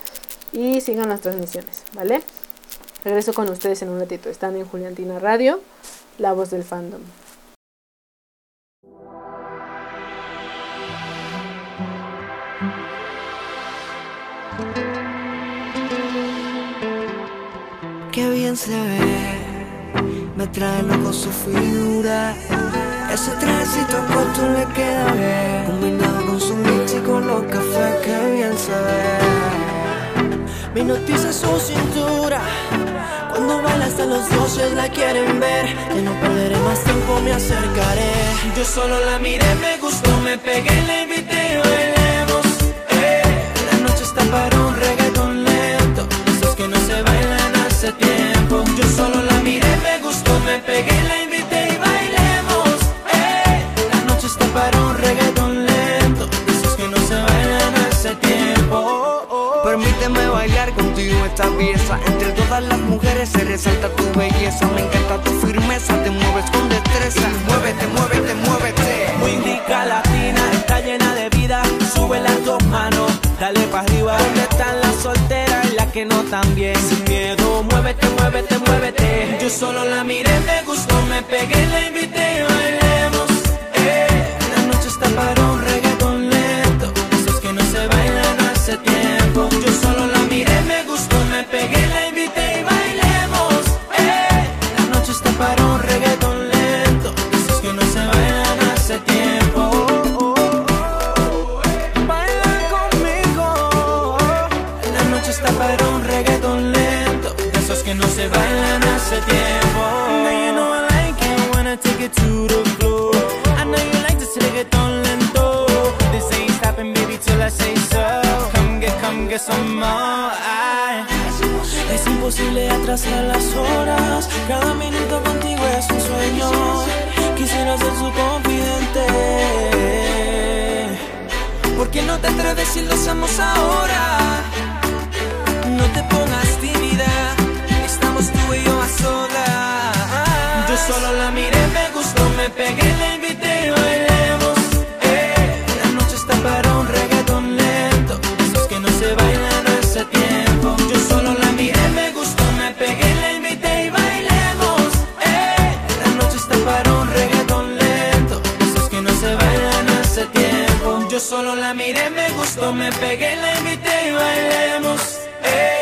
y sigan las transmisiones, ¿vale? Regreso con ustedes en un ratito. Están en Juliantina Radio, la voz del fandom.
Qué bien se ve, me trae loco su figura. Ese trajecito corto le queda bien, combinado con su mix y con los cafés, qué bien se ve. Me hipnotiza su cintura, cuando baila hasta los dioses la quieren ver. Que no perderé más tiempo, me acercaré. Yo solo la miré, me gustó, me pegué, la invité, bailemos. Tiempo. Yo solo la miré, me gustó, me pegué, la invité y bailemos. Eh, la noche está para un reggaeton lento, esos que no se bailan hace tiempo.
Permíteme bailar contigo esta pieza. Entre todas las mujeres se resalta tu belleza. Me encanta tu firmeza, te mueves con destreza. Muévete, muévete, muévete.
Muy rica latina, está llena de vida. Sube las dos manos, dale pa' arriba. ¿Dónde están las solteras que no tan bien? Sin miedo, muévete, muévete, muévete. Yo solo la miré, me gustó, me pegué, la invité y bailemos. Eh, la noche está para un reggaeton lento. Esos que no se bailan hace tiempo. Yo solo la miré, me gustó, me pegué, la invité y bailemos. Eh, la noche está para un se bailan hace tiempo. Now you know I like it when I take it to the floor. I know you like this reggaeton lento. This ain't stopping, baby, till I say so. Come get, come get some more. Ay. Es imposible atrasar las horas. Cada minuto contigo es un sueño. Quisiera ser su confidente. ¿Por qué no te atreves si lo hacemos ahora? No te pongas tímida. Solo la miré, me gustó, me pegué, la invité y bailemos. Eh, la noche está para un reggaeton lento. Esos que no se bailan hace tiempo. Yo solo la miré, me gustó, me pegué, la invité y bailemos. Eh, la noche está para un reggaeton lento. Esos que no se bailan hace tiempo. Yo solo la miré, me gustó, me pegué, la invité y bailemos. Eh,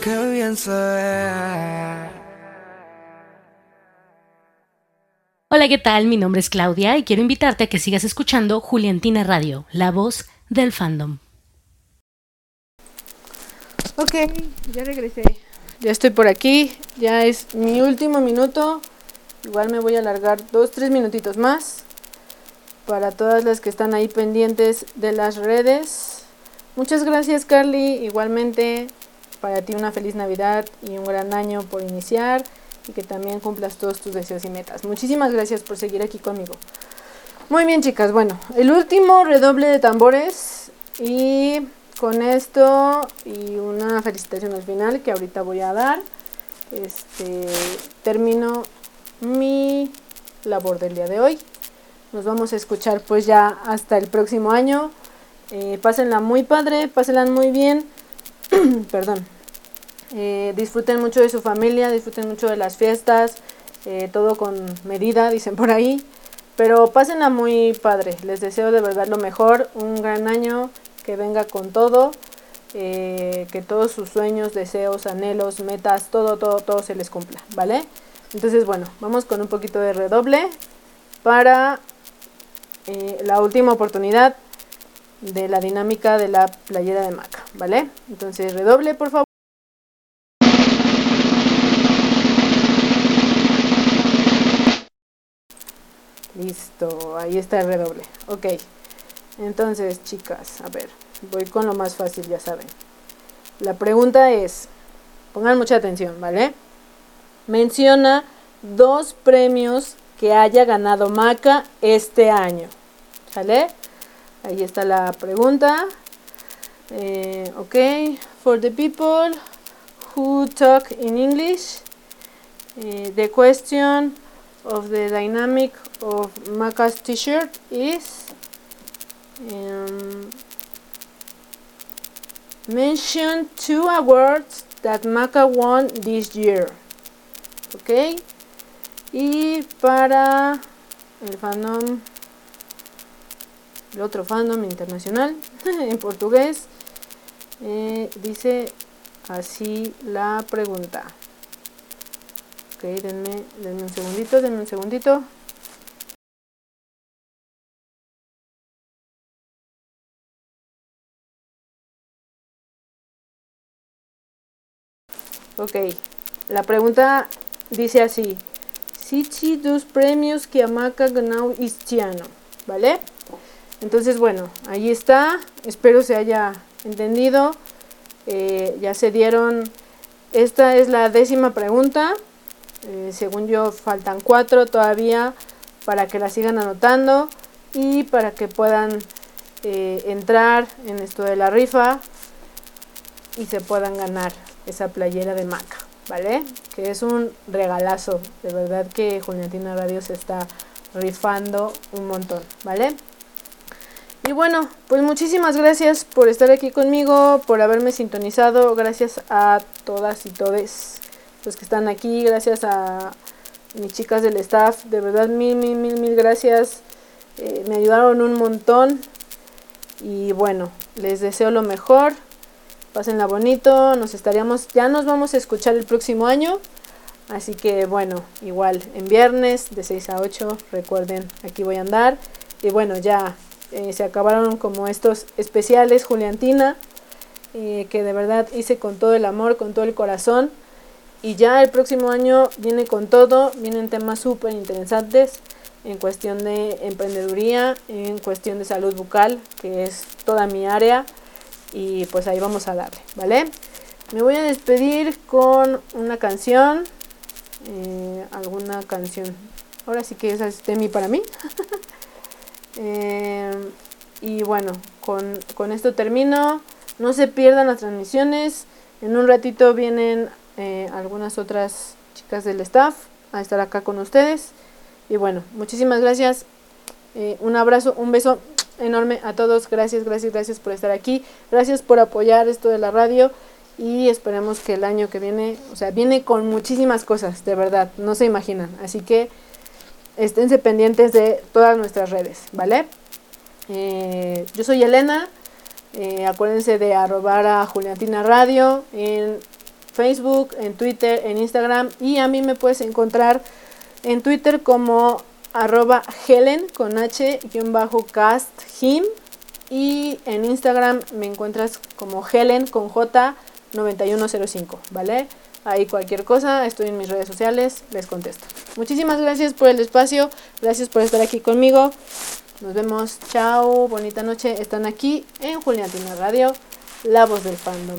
Qué
bien se ve.
Hola, ¿qué tal? Mi nombre es Claudia y quiero invitarte a que sigas escuchando Juliantina Radio, la voz del fandom.
Ok, ya regresé. Ya estoy por aquí. Ya es mi último minuto. Igual me voy a alargar dos, tres minutitos más. Para todas las que están ahí pendientes de las redes. Muchas gracias Carly. Igualmente para ti una feliz Navidad y un gran año por iniciar. Y que también cumplas todos tus deseos y metas. Muchísimas gracias por seguir aquí conmigo. Muy bien chicas, bueno, el último redoble de tambores. Y con esto y una felicitación al final que ahorita voy a dar. Este termino mi labor del día de hoy. Nos vamos a escuchar pues ya hasta el próximo año. Eh, pásenla muy padre, pásenla muy bien. Perdón. Eh, disfruten mucho de su familia, disfruten mucho de las fiestas, eh, todo con medida, dicen por ahí. Pero pásenla muy padre. Les deseo de verdad lo mejor, un gran año, que venga con todo, eh, que todos sus sueños, deseos, anhelos, metas, todo, todo, todo se les cumpla, ¿vale? Entonces, bueno, vamos con un poquito de redoble para la última oportunidad de la dinámica de la playera de maca, ¿vale? Entonces, redoble, por favor. Listo, ahí está el redoble. Ok, entonces, chicas, a ver, voy con lo más fácil, ya saben. La pregunta es, pongan mucha atención, ¿vale? Menciona dos premios que haya ganado Maca este año. ¿Sale? Ahí está la pregunta. Eh, ok, for the people who talk in English, eh, the question of the dynamic of Maca's t-shirt is um, mention two awards that Maca won this year. Ok. Y para el fandom, el otro fandom internacional en portugués, eh, dice así la pregunta. Ok, denme, denme un segundito, denme un segundito. Ok, la pregunta dice así. Cite dos premios que Amaca ganó este año, ¿vale? Entonces, bueno, ahí está. Espero se haya entendido. Eh, ya se dieron. Esta es la décima pregunta. Eh, según yo, faltan cuatro todavía para que la sigan anotando y para que puedan eh, entrar en esto de la rifa y se puedan ganar esa playera de maca, ¿vale? Que es un regalazo, de verdad que Juliantina Radio se está rifando un montón, ¿vale? Y bueno, pues muchísimas gracias por estar aquí conmigo, por haberme sintonizado, gracias a todas y todes los que están aquí, gracias a mis chicas del staff, de verdad mil, mil, mil, mil gracias, eh, me ayudaron un montón. Y bueno, les deseo lo mejor, pásenla bonito, nos estaríamos, ya nos vamos a escuchar el próximo año, así que bueno, igual en viernes de 6 a 8, recuerden, aquí voy a andar, y bueno, ya eh, se acabaron como estos especiales Juliantina, eh, que de verdad hice con todo el amor, con todo el corazón, y ya el próximo año viene con todo, vienen temas súper interesantes en cuestión de emprendeduría, en cuestión de salud bucal, que es toda mi área y pues ahí vamos a darle, ¿vale? Me voy a despedir con una canción, eh, alguna canción. Ahora sí que es de mí para mí. Eh, y bueno, con, con, esto termino. No se pierdan las transmisiones. En un ratito vienen eh, algunas otras chicas del staff a estar acá con ustedes. Y bueno, muchísimas gracias. un abrazo, un beso enorme a todos. Gracias, gracias, gracias por estar aquí. Gracias por apoyar esto de la radio. Y esperemos que el año que viene, o sea, viene con muchísimas cosas, de verdad, no se imaginan. Así que esténse pendientes de todas nuestras redes, ¿vale? Eh, yo soy Elena. Eh, acuérdense de arrobar a Juliantina Radio en Facebook, en Twitter, en Instagram. Y a mí me puedes encontrar en Twitter como arroba Helen con H bajo cast him y en Instagram me encuentras como Helen con J 9105, ¿vale? Ahí cualquier cosa, estoy en mis redes sociales, les contesto. Muchísimas gracias por el espacio, gracias por estar aquí conmigo. Nos vemos, chao, bonita noche. Están aquí en Juliantina Radio, la voz del fandom.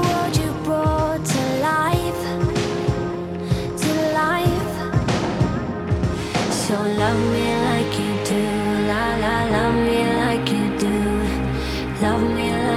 love me